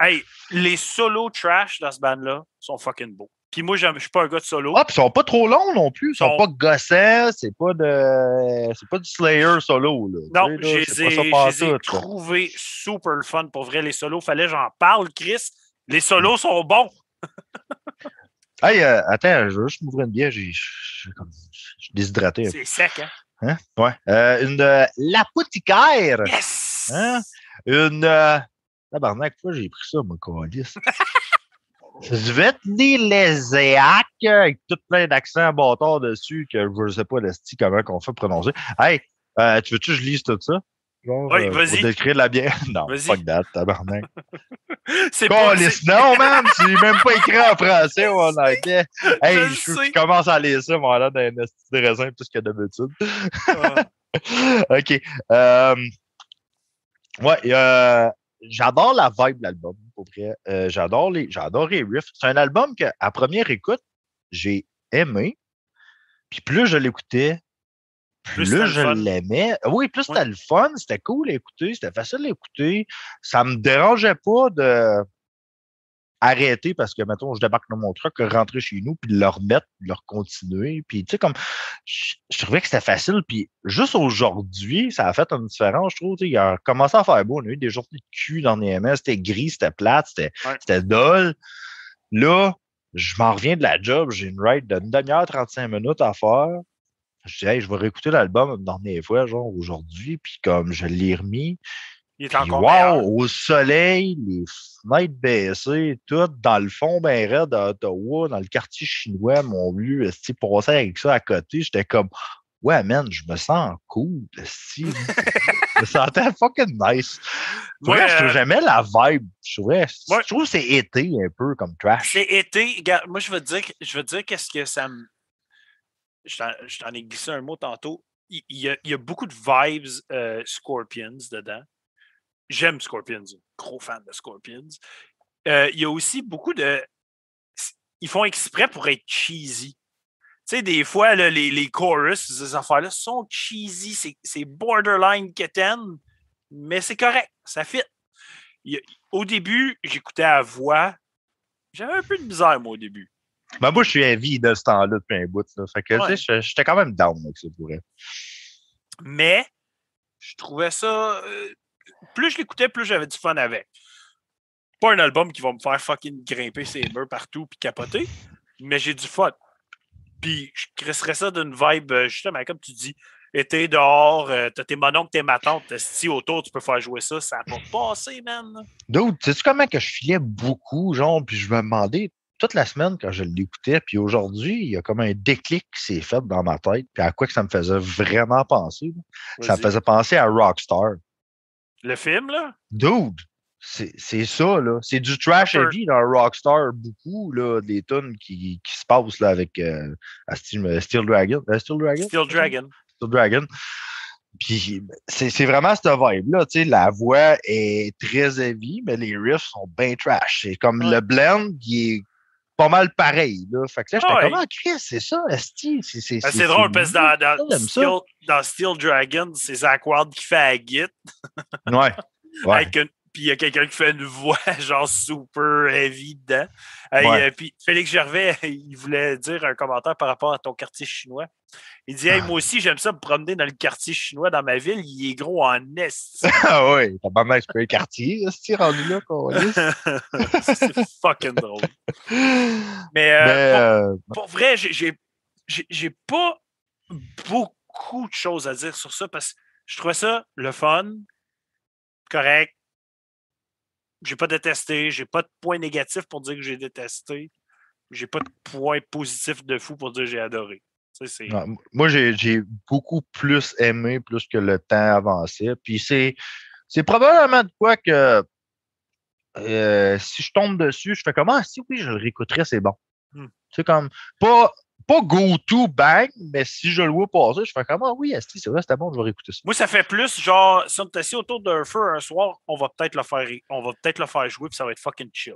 Speaker 2: hey, les solos trash dans ce band-là sont fucking beaux. Puis moi, je suis pas un gars de solo.
Speaker 3: Ah, puis ils sont pas trop longs non plus. Ils sont, sont pas gossants. C'est pas de. C'est pas du Slayer solo. Là.
Speaker 2: Non, je les ai trouvés super fun. Pour vrai, les solos, fallait j'en parle, Chris. Les solos sont bons.
Speaker 3: hey, euh, attends, je veux juste m'ouvrir une bière. Je suis déshydraté.
Speaker 2: C'est sec, hein?
Speaker 3: Hein? Ouais. Euh, une euh, l'apothicaire.
Speaker 2: Yes!
Speaker 3: Hein? Une. Euh, tabarnak, fois j'ai pris ça, mon colis. Je vais te dire les avec tout plein d'accents bâtards dessus que je ne sais pas style comment qu'on fait prononcer. Hey, euh, tu veux-tu que je lise tout ça?
Speaker 2: Genre, oui, euh, vas-y.
Speaker 3: Pour décrire la bière? Non, fuck that, tabarnak.
Speaker 2: C'est pas.
Speaker 3: Calisse, non, man, tu n'es même pas écrit en français ou en anglais. Hey, je, commence à lire ça, moi, là, d'un esti de raisin plus que d'habitude.
Speaker 2: Ah.
Speaker 3: OK. Euh, ouais, euh, j'adore la vibe de l'album, pour vrai. Euh, j'adore les, j'adore les riffs. C'est un album que, à première écoute, j'ai aimé. Puis plus je l'écoutais,
Speaker 2: Plus
Speaker 3: je l'aimais. Oui, plus
Speaker 2: Ouais.
Speaker 3: c'était le fun, c'était cool à écouter, c'était facile à écouter. Ça me dérangeait pas de arrêter parce que, mettons, je débarque dans mon truck, rentrer chez nous, puis de le remettre, puis de le continuer. Puis, tu sais, comme, je, je trouvais que c'était facile. Puis, juste aujourd'hui, ça a fait une différence, je trouve. tu sais, Il a commencé à faire beau. On a eu des journées de cul dans les MS. C'était gris, c'était plate, c'était
Speaker 2: Ouais.
Speaker 3: c'était dol. Là, je m'en reviens de la job. J'ai une ride d'une demi-heure, 35 minutes à faire. Je dis, hey, je vais réécouter l'album une dernière fois, genre aujourd'hui. Puis, comme je l'ai remis,
Speaker 2: Il est
Speaker 3: puis,
Speaker 2: encore
Speaker 3: wow,
Speaker 2: meilleur.
Speaker 3: au soleil, les fenêtres baissées, tout dans le fond ben raide d'Ottawa, dans le quartier chinois, mon vieux, passait avec ça à côté. J'étais comme, ouais, man, je me sens cool, esti. je me sentais fucking nice. Vrai, je
Speaker 2: euh,
Speaker 3: trouve jamais la vibe. Je trouvais-
Speaker 2: Ouais.
Speaker 3: je trouve que c'est été un peu comme trash.
Speaker 2: C'est été. Regarde, moi, je veux dire, je veux dire qu'est-ce que ça me. Je t'en, ai glissé un mot tantôt. Il, il y, a, il y a beaucoup de vibes euh, Scorpions dedans. J'aime Scorpions. Gros fan de Scorpions. Euh, il y a aussi beaucoup de. Ils font exprès pour être cheesy. Tu sais, des fois, là, les, les chorus, ces affaires-là sont cheesy. C'est, borderline keten, mais c'est correct. Ça fit. Il au début, j'écoutais à voix. J'avais un peu de misère, moi, au début.
Speaker 3: Mais moi, je suis vie de ce temps-là depuis un bout. Là. Fait que,
Speaker 2: Ouais.
Speaker 3: tu sais, j'étais quand même down avec ça pour vrai.
Speaker 2: Mais je trouvais ça. euh, plus je l'écoutais, plus j'avais du fun avec. Pas un album qui va me faire fucking grimper ses murs partout puis capoter, mais j'ai du fun. Puis je crisserais ça d'une vibe, euh, justement, comme tu dis, été dehors, euh, t'as tes mononcles, tes matantes, t'as si autour, tu peux faire jouer ça, ça va passer, man.
Speaker 3: Dude, sais-tu comment que je filais beaucoup, genre, puis je me demandais toute la semaine quand je l'écoutais, puis aujourd'hui, il y a comme un déclic qui s'est fait dans ma tête, puis à quoi que ça me faisait vraiment penser. là. Ça me faisait penser à Rockstar.
Speaker 2: Le film, là?
Speaker 3: Dude, c'est ça, là. C'est du trash heavy dans Rockstar, beaucoup, là, des tunes qui, qui se passent, là, avec euh, à Steel, Steel Dragon. Euh, Steel Dragon?
Speaker 2: Steel Dragon.
Speaker 3: Steel Dragon. Puis c'est vraiment cette vibe-là. Tu sais, la voix est très heavy, mais les riffs sont bien trash. C'est comme
Speaker 2: Ouais.
Speaker 3: le blend qui est pas mal pareil. Là. Fait que là, j'étais
Speaker 2: Ah ouais.
Speaker 3: comme, ah, Chris, c'est ça, Esti. C'est c'est-
Speaker 2: Ben, drôle parce que dans, dans. Steel, dans Steel Dragon, c'est Zach Ward qui fait la guitare.
Speaker 3: Ouais. ouais.
Speaker 2: avec une- Puis il y a quelqu'un qui fait une voix genre super heavy dedans.
Speaker 3: Ouais.
Speaker 2: euh, puis Félix Gervais, il voulait dire un commentaire par rapport à ton quartier chinois. Il dit Hey,
Speaker 3: Ah.
Speaker 2: Moi aussi, j'aime ça me promener dans le quartier chinois dans ma ville. Il est gros en est.
Speaker 3: Ah ouais, t'as pas mal un quartier, Esti, rendu là, qu'on
Speaker 2: c'est fucking drôle. Mais,
Speaker 3: Mais,
Speaker 2: euh, pour,
Speaker 3: euh,
Speaker 2: pour vrai, j'ai pas beaucoup de choses à dire sur ça parce que je trouvais ça le fun, correct. J'ai pas détesté, j'ai pas de point négatif pour dire que j'ai détesté. J'ai pas de point positif de fou pour dire que j'ai adoré.
Speaker 3: Moi, j'ai j'ai beaucoup plus aimé plus que le temps avançait. Puis c'est c'est probablement de quoi que euh, si je tombe dessus, je fais comment ah, si oui, je le réécouterais, c'est bon. C'est comme pas, pas go to bang, mais si je le vois passer, je fais comme ah oui, esti, c'est vrai, c'était bon, je vais réécouter ça.
Speaker 2: Moi, ça fait plus genre, si on est assis autour d'un feu un soir, on va peut-être le faire, on va peut-être le faire jouer, puis ça va être fucking chill.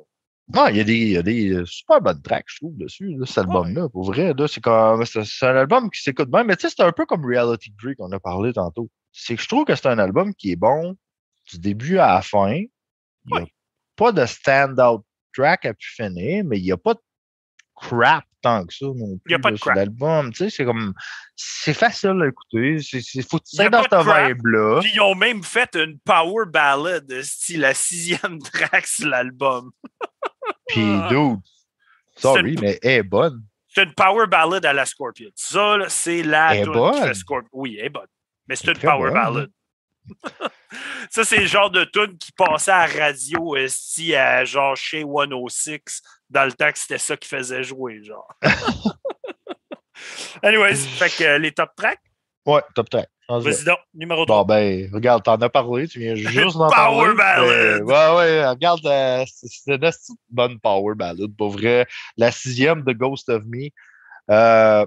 Speaker 3: Non, il y a des, il y a des euh, super bonnes tracks, je trouve, dessus, là, cet album-là, pour vrai. C'est comme c'est un album qui s'écoute bien, mais tu sais, c'est un peu comme Reality Break qu'on a parlé tantôt. C'est que je trouve que c'est un album qui est bon du début à la fin. Il n'y a pas de stand-out track à pu finir, mais il n'y a pas de crap tant que ça non plus.
Speaker 2: Il y a pas de
Speaker 3: là, l'album. Tu sais, c'est comme. C'est facile à écouter. C'est, c'est, faut que dans
Speaker 2: crap.
Speaker 3: vibe-là.
Speaker 2: Puis ils ont même fait une power ballad, style la sixième track sur l'album.
Speaker 3: Puis,
Speaker 2: Ah.
Speaker 3: dude, sorry,
Speaker 2: une-
Speaker 3: mais elle est bonne.
Speaker 2: C'est une power ballad à la Scorpion. Ça, là, c'est la
Speaker 3: Elle est bonne.
Speaker 2: Oui, elle est bonne. Mais c'est une power
Speaker 3: bonne,
Speaker 2: ballad. ça, c'est le genre de tune qui passait à la radio esti, à genre chez 106 dans le temps que c'était ça qui faisait jouer, genre. Anyways, fait que euh, les top tracks?
Speaker 3: Ouais, top track.
Speaker 2: Vas-y donc, numéro 3.
Speaker 3: Bon, ben, regarde, t'en as parlé, tu viens juste d'en
Speaker 2: Power
Speaker 3: parler.
Speaker 2: ballad!
Speaker 3: mais- Ouais, ouais, regarde, euh, c'est une bonne power ballad, pour vrai. La sixième de Ghost of Me. Euh,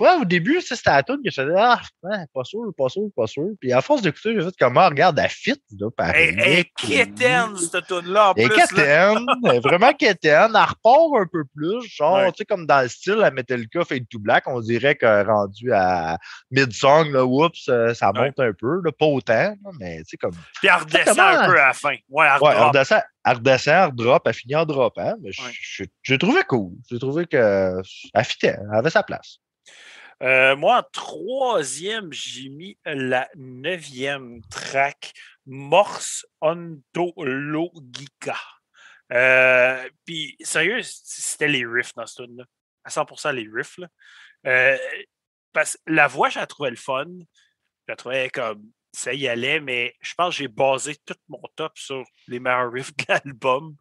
Speaker 3: ouais, au début, c'était la tune que je faisais, ah, pas sûr, pas sûr, pas sûr. Puis à force d'écouter, j'ai fait comment, regarde, la fit, là, pareil.
Speaker 2: Elle est quétaine, cette tune-là, en plus.
Speaker 3: quétaine, vraiment quétaine. Elle repart un peu plus, genre,
Speaker 2: Ouais.
Speaker 3: tu sais, comme dans le style la Metallica Fade to Black, on dirait que rendu à mid-song, là, oups, euh, ça monte un peu, là, pas autant, mais tu sais, comme.
Speaker 2: Puis elle redescend un peu à la fin. Ouais, elle
Speaker 3: Ouais, redescend, elle redescend, elle redrop, elle finit en mais je-
Speaker 2: Ouais.
Speaker 3: je- j'ai trouvé cool. J'ai trouvé que elle fitait, elle avait sa place.
Speaker 2: Euh, moi, en troisième, j'ai mis la neuvième track, Morse Ontologica. Euh, Puis, sérieux, c'était les riffs dans ce tune-là. À 100% les riffs. Là. Euh, la voix, je la trouvais le fun. Je la trouvais comme ça y allait, mais je pense que j'ai basé tout mon top sur les meilleurs riffs de l'album.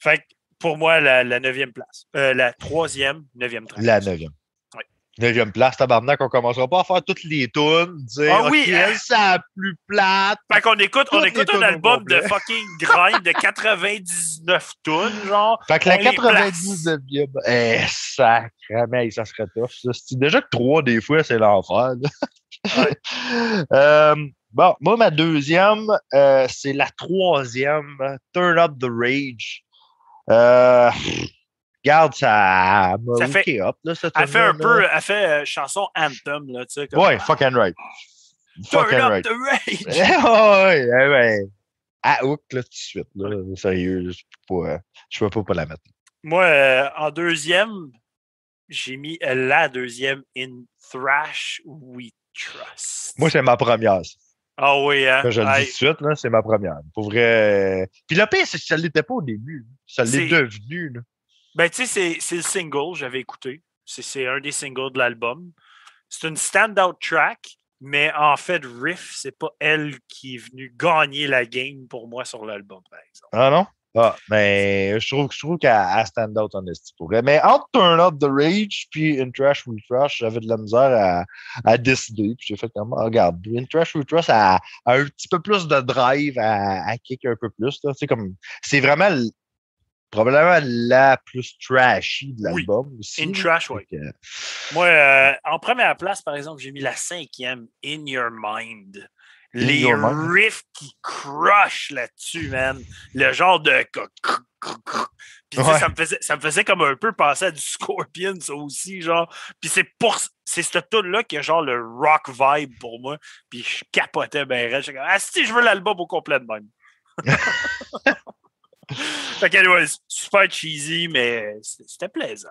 Speaker 2: Fait que pour moi, la, la neuvième place. Euh, la troisième, neuvième track.
Speaker 3: La neuvième.
Speaker 2: Ouais.
Speaker 3: Neuvième place, tabarnak, on commencera pas à faire toutes les tunes, dire,
Speaker 2: Ah oui,
Speaker 3: OK,
Speaker 2: hein?
Speaker 3: elle, c'est la plus plate.
Speaker 2: Fait qu'on écoute, on écoute
Speaker 3: tunes
Speaker 2: un album de fucking grind de 99 tonnes, genre.
Speaker 3: Fait que la
Speaker 2: On les place.
Speaker 3: 99e, eh, sacrément, ça serait tough. Ça. Déjà que trois, des fois, c'est l'enfer. Euh, bon, moi, ma deuxième, euh, c'est la troisième, Turn Up the Rage. Euh, regarde, ça m'a
Speaker 2: Ça fait-
Speaker 3: hooké up, là, cette
Speaker 2: Elle fait un
Speaker 3: là.
Speaker 2: peu, elle fait euh, chanson anthem, là, tu sais. comme,
Speaker 3: Ouais, fucking right.
Speaker 2: Turn
Speaker 3: Fucking
Speaker 2: up
Speaker 3: right.
Speaker 2: the rage!
Speaker 3: Ouais, ouais, ouais. À hook, là, tout de suite. Là. Sérieux, je peux pas, je peux pas, pas la mettre.
Speaker 2: Moi, euh, en deuxième, j'ai mis euh, la deuxième In Thrash We Trust.
Speaker 3: Moi, c'est ma première.
Speaker 2: Ah oui, hein?
Speaker 3: Je le dis tout de suite, là, c'est ma première. Pour vrai. Puis le pire, c'est que ça ne l'était pas au début. Ça l'est devenu. Là.
Speaker 2: Ben, tu sais, c'est- le single, j'avais écouté. C'est- un des singles de l'album. C'est une stand-out track, mais en fait, Riff, c'est pas elle qui est venue gagner la game pour moi sur l'album, par exemple.
Speaker 3: Ah non? Ah, mais je trouve, je trouve qu'elle elle stand out en esti pour. Mais entre Turn Up the Rage puis In Trash We Trash, j'avais de la misère à, à décider. Puis j'ai fait comme, ah, regarde, In Trash We Trash a, a un petit peu plus de drive, à, kick un peu plus. comme, c'est vraiment probablement la plus trashy de
Speaker 2: Oui.
Speaker 3: l'album aussi.
Speaker 2: In. Trash, oui.
Speaker 3: Que,
Speaker 2: Moi, euh, en première place, par exemple, j'ai mis la cinquième, In Your Mind.
Speaker 3: In
Speaker 2: Les
Speaker 3: Your Mind?
Speaker 2: riffs qui crushent là-dessus, man. Le genre de. Puis,
Speaker 3: Ouais.
Speaker 2: ça, me faisait, ça me faisait comme un peu penser à du Scorpion, ça aussi, genre. Puis, c'est pour. C'est cette tune-là qui a genre le rock vibe pour moi. Puis, je capotais ben raide. J'étais comme, ah, si, je veux l'album au complet de même. fait que, anyway, super cheesy, mais c'était plaisant.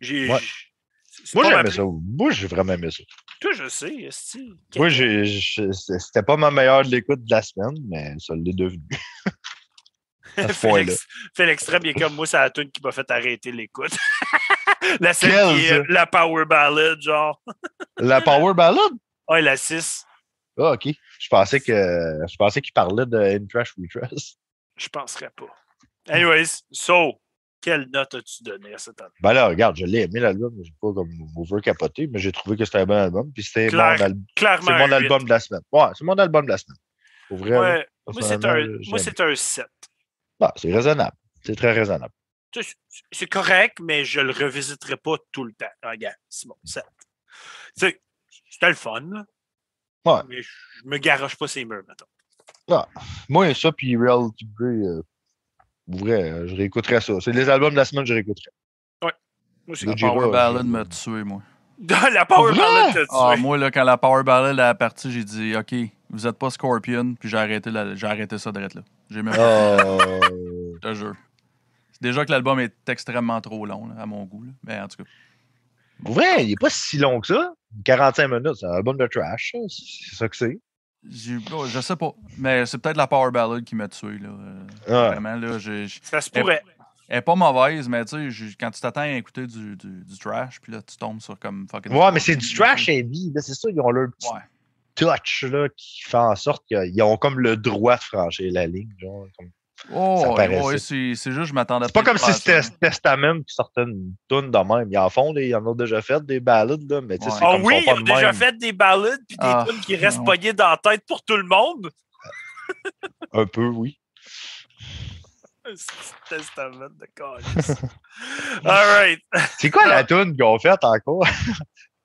Speaker 2: J'ai.
Speaker 3: Ouais. Moi, j'aimais ça. Moi, j'ai vraiment aimé ça.
Speaker 2: toi, je sais.
Speaker 3: Moi, c'était pas ma meilleure de l'écoute de la semaine, mais ça l'est devenu. à ce.
Speaker 2: Félix, il est comme moi, c'est la tune qui m'a fait arrêter l'écoute. la scène
Speaker 3: Quelle,
Speaker 2: qui est la power ballad, genre.
Speaker 3: La Power Ballad?
Speaker 2: Ouais, la 6,
Speaker 3: Ah, OK. Je pensais que je pensais qu'il parlait de In Trash We Trust.
Speaker 2: Je penserais pas. Anyways, so, quelle note as-tu donné à cet album?
Speaker 3: Ben là, regarde, je l'ai aimé l'album, j'ai pas comme over capoté, mais j'ai trouvé que c'était un bon album. Puis c'était mon, al-
Speaker 2: Clairement.
Speaker 3: c'est
Speaker 2: un
Speaker 3: mon album de la semaine. Ouais, c'est mon album de la semaine. Pour vrai, là,
Speaker 2: Ouais, moi, c'est un, un 7.
Speaker 3: Ah, c'est raisonnable. C'est très raisonnable.
Speaker 2: C'est correct, mais je le revisiterai pas tout le temps. Ah, Regarde, c'est bon, 7. Tu sais, c'était le fun, là.
Speaker 3: Ouais.
Speaker 2: Mais je me garoche pas ces murs, mettons.
Speaker 3: Moi, ça, puis Reality Grey, euh, vrai, euh, je réécouterais ça. C'est les albums de la semaine que je réécouterais.
Speaker 2: Moi, c'est
Speaker 3: Le
Speaker 1: La Power Ballad m'a tué, moi.
Speaker 2: la Power? Ballad t'a
Speaker 1: Ah,
Speaker 2: tué.
Speaker 1: moi, là, quand la Power Ballad a parti, j'ai dit, OK, vous êtes pas Scorpion, puis j'ai arrêté, la- j'ai arrêté ça direct là. J'ai même
Speaker 3: Oh.
Speaker 1: je te jure. C'est déjà que l'album est extrêmement trop long, là, à mon goût. là. Mais en tout cas,
Speaker 3: vrai, il n'est pas si long que ça. 45 minutes, c'est un album de trash. ça. C'est ça que c'est.
Speaker 1: Je sais pas. Mais c'est peut-être la Power Ballad qui m'a tué. Là. Euh,
Speaker 3: Ouais.
Speaker 1: Vraiment, là, j'ai-
Speaker 2: Ça se pourrait.
Speaker 1: elle est pas mauvaise, mais tu sais, quand tu t'attends à écouter du, du, du trash, puis là, tu tombes sur comme fucking.
Speaker 3: Ouais, mais c'est du trash heavy. là, C'est ça, ils ont leur petit
Speaker 1: Ouais.
Speaker 3: touch là, qui fait en sorte qu'ils ont comme le droit de franchir la ligne. Genre, comme-
Speaker 1: Oh,
Speaker 3: Ça
Speaker 1: ouais,
Speaker 3: paraissait.
Speaker 1: ouais, c'est c'est juste, je m'attendais
Speaker 3: C'est pas comme si c'était Testament qui sortait une toune de même. Ils en font, ils en ont déjà fait des ballades, là, mais tu sais,
Speaker 1: Ouais.
Speaker 3: c'est
Speaker 2: Ah
Speaker 3: comme
Speaker 2: oui,
Speaker 3: ils
Speaker 2: ont
Speaker 3: pas
Speaker 2: déjà
Speaker 3: même.
Speaker 2: fait des ballades puis des
Speaker 1: Ah,
Speaker 2: tunes qui restent pognées dans la tête pour tout le monde.
Speaker 3: Un peu, oui.
Speaker 2: C'est testament de calice. All right.
Speaker 3: C'est quoi la toune qu'ils ont faite encore?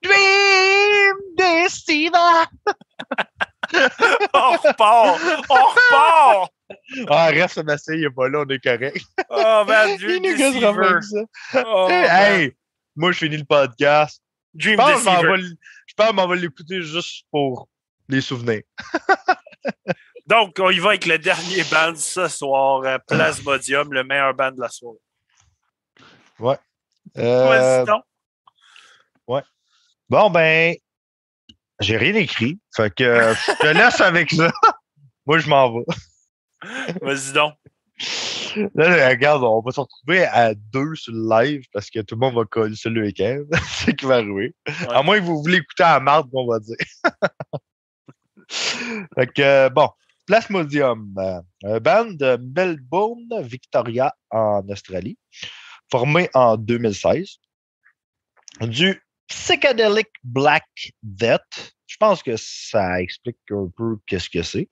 Speaker 3: Dream Deceiver!
Speaker 2: On repart. On repart.
Speaker 3: Ah, reste Sébastien, il est pas là, on est correct.
Speaker 2: Oh man,
Speaker 3: Il
Speaker 2: Dream
Speaker 3: nous ça.
Speaker 2: Oh, man.
Speaker 3: hey, moi, je finis le podcast.
Speaker 2: Dream
Speaker 3: je pense je m'en vais l'écouter juste pour les souvenirs.
Speaker 2: Donc, on y va avec le dernier band ce soir, euh, Plasmodium, le meilleur band de la soirée.
Speaker 3: Euh,
Speaker 2: Vas-y donc.
Speaker 3: bon, ben, j'ai rien écrit. Fait que euh, je te laisse avec ça. Moi, je m'en vais.
Speaker 2: Vas-y donc.
Speaker 3: Là, là, regarde, on va se retrouver à deux sur le live parce que tout le monde va coller sur le week-end. C'est ce qui va arriver. À moins que vous voulez écouter à marde, on va dire. fait que, euh, bon, Plasmodium, euh, un band de Melbourne, Victoria, en Australie, formé en 2016. Du Psychedelic Black Death. Je pense que ça explique un peu qu'est-ce que c'est.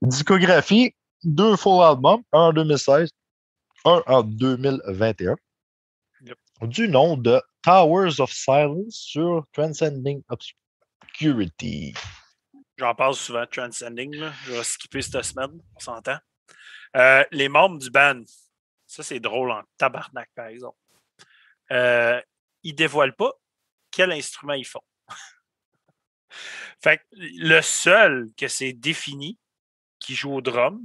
Speaker 3: Discographie, deux full albums, un en 2016, un en 2021.
Speaker 2: Yep.
Speaker 3: Du nom de Towers of Silence sur Transcending Obscurity.
Speaker 2: J'en parle souvent, Transcending. Là. Je vais skipper cette semaine, on s'entend. Euh, les membres du band, ça c'est drôle en tabarnak, par exemple. Euh, ils dévoilent pas quel instrument ils font. fait que le seul que c'est défini qui joue au drum,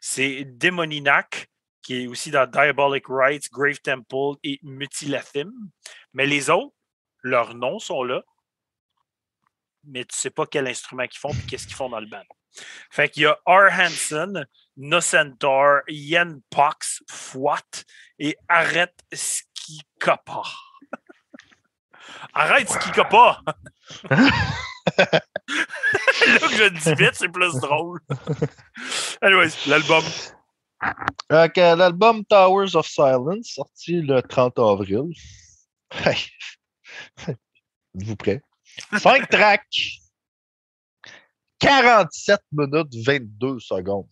Speaker 2: c'est Demoninac, qui est aussi dans Diabolic Rites, Grave Temple et Mutilathim. Mais les autres, leurs noms sont là, mais tu sais pas quel instrument qu'ils font et qu'est-ce qu'ils font dans le band. Fait qu'il y a R. Hansen, Nocentaur, Yen Pox, Fouat et Arrête Skikopa. Arrête Skikopa! Là que je dis vite, c'est plus drôle. Anyways, l'album.
Speaker 3: Que L'album Towers of Silence, sorti le 30 avril. Êtes-vous prêts? 5 tracks. 47 minutes 22 secondes.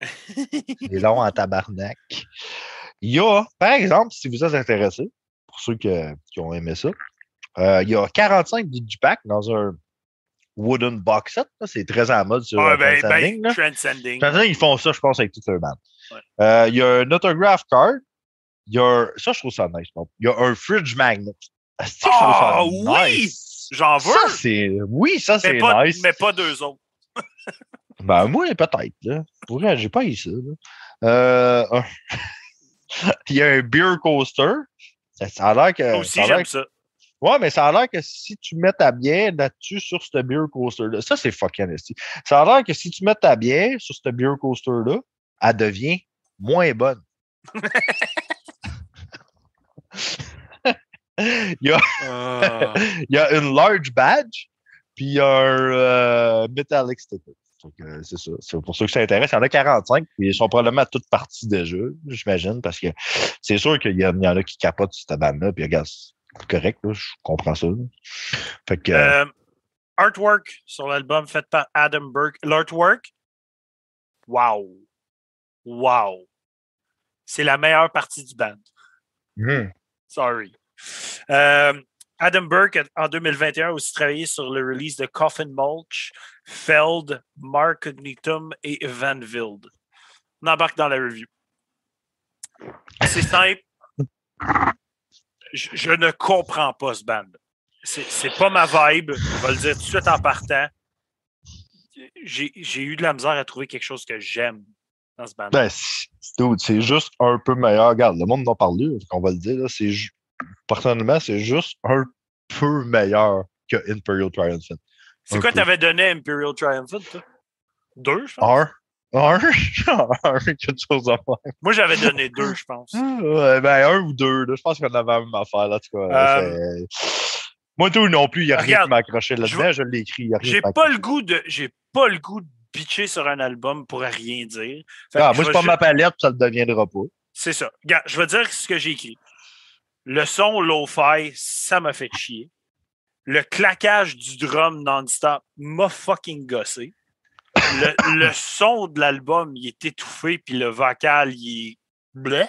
Speaker 3: C'est long en tabarnak. Il y a, par exemple, si vous êtes intéressé, pour ceux qui ont aimé ça, euh, il y a 45 digipack dans un wooden box set. C'est très en mode sur
Speaker 2: Ah,
Speaker 3: euh,
Speaker 2: ben,
Speaker 3: Transcending,
Speaker 2: ben. Transcending.
Speaker 3: Transcending, ils font ça, je pense, avec toute leur band.
Speaker 2: Ouais.
Speaker 3: Euh, Il y a un autograph card. Il y a un- Ça, je trouve ça nice. Il y a un fridge magnet. Trouve ça
Speaker 2: Ah, oui!
Speaker 3: nice.
Speaker 2: J'en veux,
Speaker 3: Ça, c'est... Oui, ça, c'est nice.
Speaker 2: mais pas deux autres.
Speaker 3: Ben, moi, peut-être. Là. Pour vrai, j'ai pas eu ça. Euh, Il y a un beer coaster. Ça, a l'air que.
Speaker 2: Aussi, j'aime ça.
Speaker 3: Ouais, mais ça a l'air que si tu mets ta bière là-dessus sur ce beer coaster-là, ça, c'est fucking esti. Ça a l'air que si tu mets ta bière sur ce beer coaster-là, elle devient moins bonne. il, y a,
Speaker 2: Ah.
Speaker 3: il y a une large badge, puis il y a un euh, metallic sticker. Donc, euh, c'est ça. C'est pour ceux que ça intéresse. Il y en a 45, puis ils sont probablement toutes parties déjà, j'imagine, parce que c'est sûr qu'il y, en- il y en a qui capotent sur cette bande-là, puis regarde, correct, là, je comprends ça. Fait que.
Speaker 2: Euh, artwork sur l'album fait par Adam Burke. L'artwork, wow. Wow. C'est la meilleure partie du band.
Speaker 3: hmm.
Speaker 2: Sorry. Euh, Adam Burke, en 2021, a aussi travaillé sur le release de Coffin Mulch, Feld, Mark Cognitum et Van Vild. On embarque dans la review. C'est simple. Je, je ne comprends pas ce band. C'est pas ma vibe. Je vais le dire tout de suite en partant. J'ai eu de la misère à trouver quelque chose que j'aime dans ce band.
Speaker 3: Ben, c'est juste un peu meilleur. Regarde, le monde en parle, on va le dire. là, Personnellement, c'est juste un peu meilleur que Imperial Triumphant.
Speaker 2: C'est quoi t'avais donné à Imperial Triumphant, toi? Deux, je pense?
Speaker 3: Un. Un? un, quelque chose à faire.
Speaker 2: Moi, j'avais donné deux, je pense.
Speaker 3: Ouais, ben, un ou deux. Là, je pense qu'on avait la même affaire. Là, en tout cas,
Speaker 2: Euh,
Speaker 3: Moi, tout non plus, il n'y a rien qui m'a accroché
Speaker 2: je
Speaker 3: là-dedans. Je l'ai écrit.
Speaker 2: J'ai pas le goût de. J'ai pas le goût bitcher sur un album pourrait rien dire.
Speaker 3: Ah, moi, c'est pas ma palette, ça ne deviendra pas.
Speaker 2: C'est ça. Regarde, je vais dire ce que j'ai écrit. Le son lo-fi, ça m'a fait chier. Le claquage du drum non-stop m'a fucking gossé. Le, son de l'album, il est étouffé, puis le vocal, il est bleu.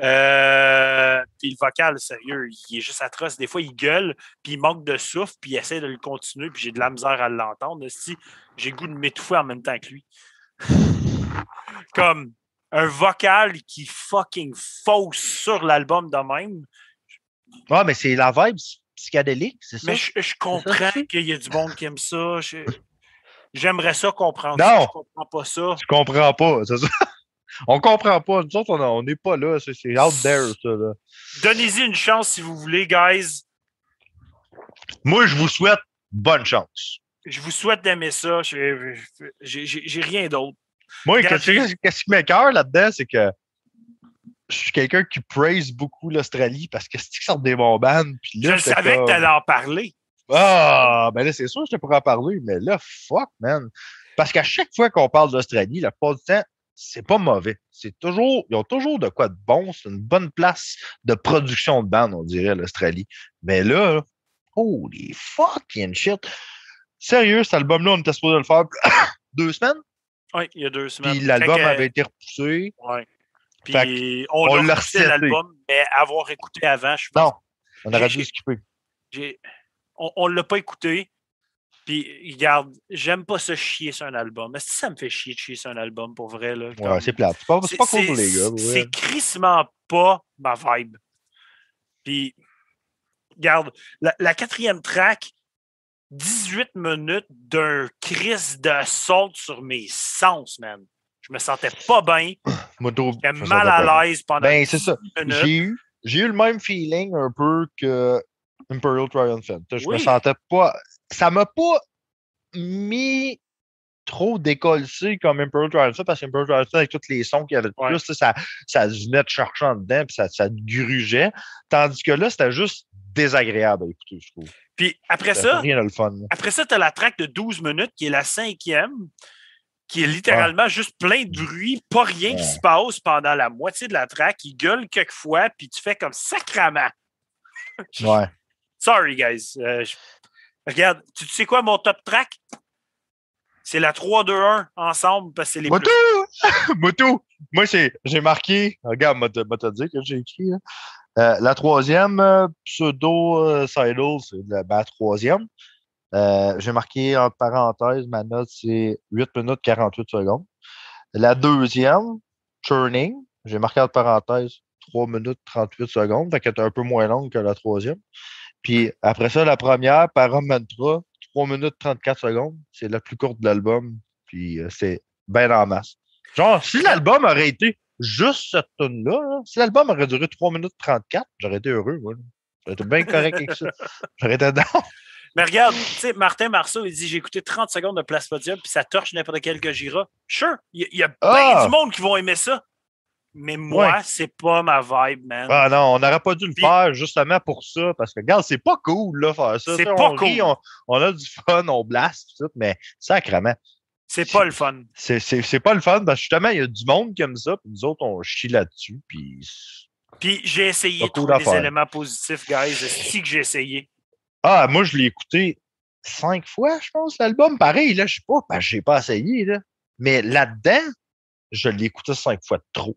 Speaker 2: Euh, puis le vocal, sérieux, il est juste atroce. Des fois, il gueule, puis il manque de souffle, puis il essaie de le continuer, puis j'ai de la misère à l'entendre. Si j'ai goût de m'étouffer en même temps que lui. Comme un vocal qui fucking fausse sur l'album de même.
Speaker 3: Ouais, mais c'est la vibe psychédélique, c'est ça?
Speaker 2: Mais je, comprends qu'il y a du monde qui aime ça. J'aimerais ça comprendre
Speaker 3: non,
Speaker 2: ça. Je comprends pas ça.
Speaker 3: Je comprends pas, c'est ça. On comprend pas. Nous autres, on n'est pas là. C'est out there, ça.
Speaker 2: Donnez-y une chance si vous voulez, guys.
Speaker 3: Moi, je vous souhaite bonne chance.
Speaker 2: Je vous souhaite d'aimer ça. J'ai rien d'autre.
Speaker 3: Moi, qu'est-ce qui m'écœure là-dedans, c'est que je suis quelqu'un qui praise beaucoup l'Australie parce que c'est sortent des bons bands.
Speaker 2: je savais que tu allais en parler.
Speaker 3: Ah, ben là, c'est sûr que je pourrais en parler, mais là, fuck, man. Parce qu'à chaque fois qu'on parle d'Australie, la plupart du temps, c'est pas mauvais. C'est toujours, ils ont toujours de quoi de bon. C'est une bonne place de production de bande, on dirait, l'Australie. Mais là, holy fucking shit. Sérieux, cet album-là, on était supposé le faire deux semaines?
Speaker 2: Oui, il y a deux semaines.
Speaker 3: Puis l'album avait été repoussé.
Speaker 2: Oui. Puis on, on l'a l'album, mais avoir écouté avant, je
Speaker 3: pense. Non, on aurait dû skipper.
Speaker 2: On ne l'a pas écouté. Puis, regarde, j'aime pas se chier sur un album. Mais si ça me fait chier de chier sur un album, pour vrai, là?
Speaker 3: Ouais, c'est plate. C'est pas, pas cool pour les gars.
Speaker 2: C'est crissement pas ma vibe. Puis, regarde, la, quatrième track, 18 minutes d'un crise de saute sur mes sens, man. Je me sentais pas bien. J'étais mal à l'aise pendant
Speaker 3: ben, c'est ça. J'ai eu, j'ai eu le même feeling un peu que Imperial Triumphant. Je me sentais pas ça m'a pas mis trop décollé comme Imperial Triumphant parce qu'Imperial Triumphant, avec tous les sons qu'il y avait de plus, ça, ça venait de cherchant dedans puis ça, ça grugeait. Tandis que là, c'était juste désagréable à écouter, je trouve.
Speaker 2: Puis après ça, après ça, tu as la track de 12 minutes qui est la cinquième, qui est littéralement juste plein de bruit, pas rien qui se passe pendant la moitié de la track. Il gueule quelquefois, puis tu fais comme sacrament.
Speaker 3: Ouais.
Speaker 2: Sorry, guys. Euh, Regarde, tu sais quoi mon top track? C'est la 3-2-1 ensemble parce que c'est les
Speaker 3: Moto! Moto! Moi, j'ai marqué, regarde, moi te dit que j'ai écrit. Euh, la troisième, euh, pseudo euh, Sidle, c'est la, troisième. j'ai marqué en parenthèse, ma note, c'est 8 minutes 48 secondes. La deuxième, Churning, j'ai marqué en parenthèse 3 minutes 38 secondes, fait qu'elle est un peu moins longue que la troisième. Puis après ça, la première, Paramantra, 3 minutes 34 secondes. C'est la plus courte de l'album. Puis euh, c'est bien en masse. Genre, si l'album aurait été juste cette tune-là, si l'album aurait duré 3 minutes 34, j'aurais été heureux, moi. J'aurais été bien correct avec ça. J'aurais été dedans.
Speaker 2: Mais regarde, tu sais, Martin Marceau, il dit J'ai écouté 30 secondes de Place Podium, puis ça torche n'importe quel Gojira. Sure, il y, a, plein ah! du monde qui vont aimer ça. Mais moi, c'est pas ma vibe, man.
Speaker 3: Ah non, on n'aurait pas dû le faire justement pour ça, parce que, regarde, c'est pas cool, là, faire ça.
Speaker 2: C'est pas cool.
Speaker 3: on, a du fun, on blast, tout, mais sacrément.
Speaker 2: C'est pas le fun.
Speaker 3: C'est pas le fun, parce que justement, il y a du monde aime ça, puis nous autres, on chie là-dessus, puis.
Speaker 2: Puis j'ai essayé de trouver des éléments positifs, guys. C'est que j'ai essayé.
Speaker 3: Ah, moi, je l'ai écouté cinq fois, je pense, l'album. Pareil, là, je sais pas, parce que j'ai pas essayé, là. Mais là-dedans, je l'ai écouté cinq fois trop.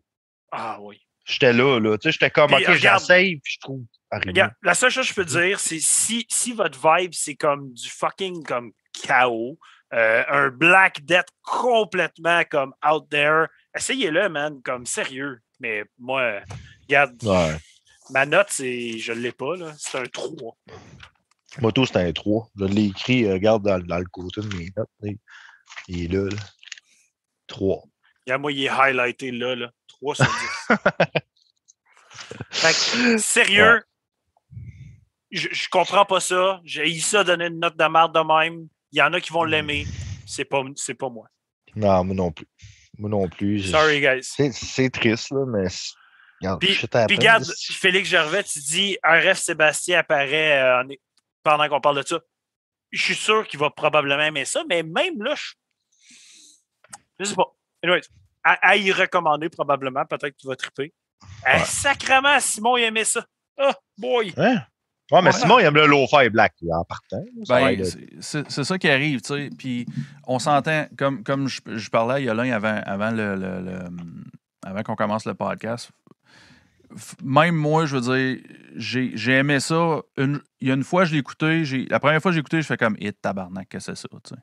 Speaker 2: Ah oui.
Speaker 3: J'étais là, là. Tu sais, j'étais comme, OK, j'essaye, puis je trouve.
Speaker 2: Regarde, la seule chose que je peux dire, c'est si, si votre vibe, c'est comme du fucking comme chaos, euh, un Black Death complètement comme out there, essayez-le, man, comme sérieux. Mais moi, regarde, ma note, c'est, je ne l'ai pas, là, c'est un 3.
Speaker 3: Moto, c'est un 3. Je l'ai écrit, euh, regarde dans, dans, le côté de mes notes. Il est là, là. 3.
Speaker 2: a moi, il est highlighté là, là. 3 sur 10. sérieux, je, je comprends pas ça. J'ai eu ça donner une note de merde de même. Il y en a qui vont l'aimer. C'est pas, c'est pas moi.
Speaker 3: Non, moi non plus. Moi non plus.
Speaker 2: Sorry, guys.
Speaker 3: C'est triste, là, mais.
Speaker 2: puis, regarde, Félix Gervais, tu dis un rêve Sébastien apparaît euh, pendant qu'on parle de ça. Je suis sûr qu'il va probablement aimer ça, mais même là, je Je sais pas. Anyways, à, à y recommander probablement. Peut-être que tu vas triper. Eh,
Speaker 3: Ouais.
Speaker 2: sacrement, Simon, il aimait ça. Ah, boy.
Speaker 3: Hein? Ouais, mais
Speaker 1: Ouais.
Speaker 3: Simon, il aime le low-fi black en partant.
Speaker 1: Ben, c'est- ça qui arrive, tu sais. Puis on s'entend, comme, comme je, je parlais à Yolin avant, avant, le, le- le- avant qu'on commence le podcast. Même moi, je veux dire, j'ai aimé ça. Une- il y a une fois, je l'ai écouté. La première fois que j'ai écouté, je fais comme hit tabarnak, que c'est ça, tu sais.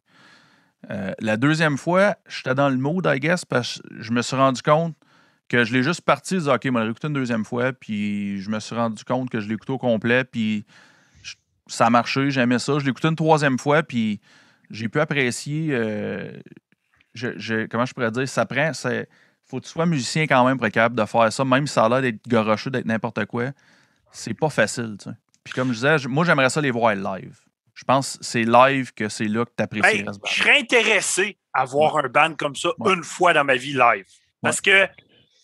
Speaker 1: Euh, la deuxième fois, j'étais dans le mood, I guess, parce que je me suis rendu compte que je l'ai juste parti, je dis, OK, moi, écouté une deuxième fois, puis je me suis rendu compte que je l'ai écouté au complet, puis ça a marché, j'aimais ça. Je l'ai écouté une troisième fois, puis j'ai pu apprécier. euh, comment je pourrais dire Ça prend. c'est- faut que tu sois musicien quand même pour être capable de faire ça, même si ça a l'air d'être gorocheux, d'être n'importe quoi. C'est pas facile, tu sais. Puis comme je disais, moi, j'aimerais ça les voir live. Je pense que c'est live que c'est là que tu apprécies
Speaker 2: Hey, je serais intéressé à voir un band comme ça
Speaker 1: Ouais.
Speaker 2: une fois dans ma vie live. Parce que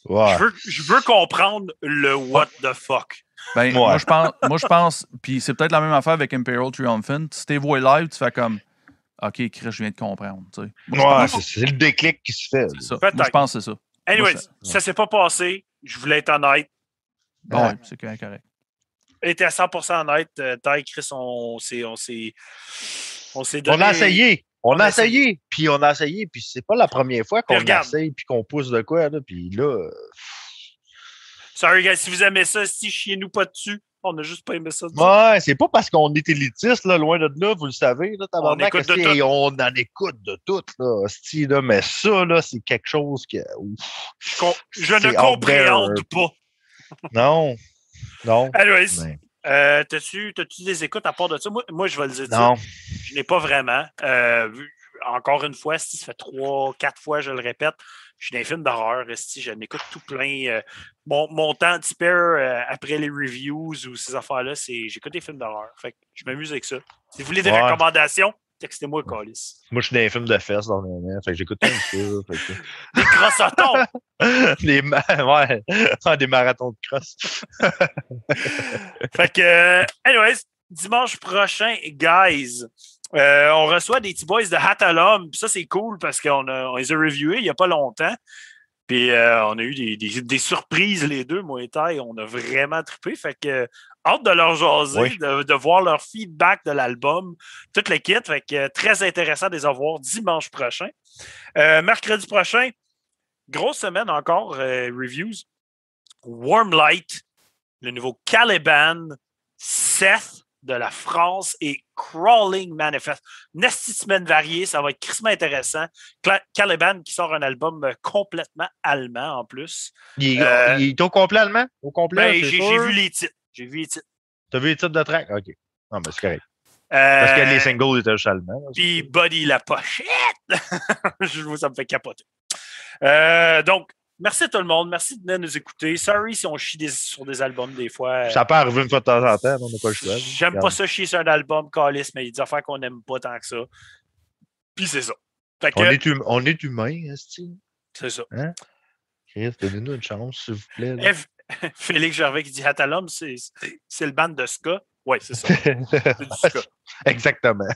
Speaker 3: Ouais.
Speaker 2: je, veux, je veux comprendre le what the fuck.
Speaker 1: Ben,
Speaker 3: Ouais.
Speaker 1: Moi, je pense, moi, je pense puis c'est peut-être la même affaire avec Imperial Triumphant. Si t'es vois live, tu fais comme OK, Chris, je viens de comprendre. Moi, pense-
Speaker 3: c'est c'est le déclic qui se fait.
Speaker 1: c'est ça. Moi, je pense que c'est ça.
Speaker 2: Anyways,
Speaker 1: Moi,
Speaker 2: ça s'est pas passé. Je voulais être honnête.
Speaker 3: Ouais,
Speaker 1: c'est correct.
Speaker 2: Était à 100% honnête. Euh, Ty, Chris, on s'est. On. On donné.
Speaker 3: On a essayé. On,
Speaker 2: On
Speaker 3: a essayé. Puis on a essayé. Puis c'est pas la première fois qu'on essaye puis qu'on pousse de quoi. Là, puis là, euh,
Speaker 2: Sorry, guys, si vous aimez ça, si chiez-nous pas dessus. On a juste pas aimé ça.
Speaker 3: ouais, c'est pas parce qu'on est élitiste, là, loin de là, vous le savez. Là, tabarnak,
Speaker 2: écoute de tout.
Speaker 3: on en écoute de tout. Là, là, mais ça, là, c'est quelque chose que. ouf.
Speaker 2: Je, ne compréhende pas.
Speaker 3: Non. Non.
Speaker 2: Anyways,
Speaker 3: mais
Speaker 2: euh, t'as-tu, t'as-tu des écoutes à part de ça? Moi, moi je vais le dire.
Speaker 3: non.
Speaker 2: Je n'ai pas vraiment. Euh, vu- encore une fois, si ça fait trois, quatre fois, je le répète, je suis dans les films d'horreur. Si je n'écoute tout plein. euh, mon, mon temps de spare euh, après les reviews ou ces affaires-là, c'est j'écoute des films d'horreur. Fait que je m'amuse avec ça. Si vous voulez des
Speaker 3: Ouais.
Speaker 2: recommandations, textez-moi, Calis.
Speaker 3: Moi, je suis dans les films de fesses dans le. Fait que j'écoute ça. fait que-
Speaker 2: Des crossotons!
Speaker 3: des, ma- ouais, Ah, des marathons de crosse.
Speaker 2: fait que, euh, anyways, dimanche prochain, guys, euh, on reçoit des petits boys de Hatalum. Ça, c'est cool parce qu'on on les a reviewés il n'y a pas longtemps. Puis euh, on a eu des, des- des surprises, les deux, moi et Ty. On a vraiment trippé. Fait que, hâte de leur jaser,
Speaker 3: Oui.
Speaker 2: de, de voir leur feedback de l'album, toute l'équipe. Fait que, euh, très intéressant de les avoir dimanche prochain. Euh, mercredi prochain, grosse semaine encore, euh, reviews. Warm Light, le nouveau Caliban, Seth de la France et Crawling Manifest. Nasty semaine variée, ça va être crissement intéressant. Cla- Caliban qui sort un album euh, complètement allemand en plus.
Speaker 3: Il,
Speaker 2: Euh,
Speaker 3: il est au complet allemand? Au complet?
Speaker 2: Ben, j'ai vu les titres. J'ai vu les titres.
Speaker 3: T'as vu les titres de track? OK. Non, mais c'est correct. Parce que
Speaker 2: Euh,
Speaker 3: les singles étaient juste allemands.
Speaker 2: Puis. Buddy la pochette. Je vous ça me fait capoter. Euh, donc, merci à tout le monde. Merci de venir nous écouter. Sorry si on chie des- sur des albums des fois.
Speaker 3: Ça peut arriver une fois de temps en temps, on n'a pas le choix.
Speaker 2: J'aime pas ça chier sur un album, Calis, mais il y a des affaires qu'on n'aime pas tant que ça. Puis c'est ça. Que,
Speaker 3: On est, hum- on est humain, esti.
Speaker 2: c'est ça.
Speaker 3: Chris, Donnez-nous une chance, s'il vous plaît.
Speaker 2: F- Félix Gervais qui dit Hatalum, c'est c'est le band de Ska. Oui, c'est ça. C'est du ska.
Speaker 3: Exactement.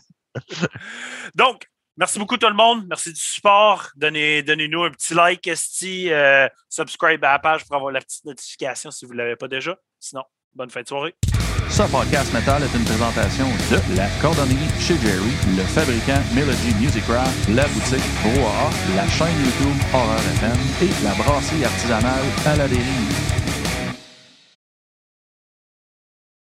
Speaker 2: Donc, merci beaucoup tout le monde. Merci du support. Donnez- Donnez-nous un petit like, esti. euh, subscribe à la page pour avoir la petite notification si vous ne l'avez pas déjà. Sinon, bonne fin de soirée.
Speaker 1: Ce podcast metal est une présentation de la cordonnerie chez Jerry, le fabricant Melody Music Craft, la boutique Brouhaha, la chaîne YouTube Horror FM et la brasserie artisanale à la dérive.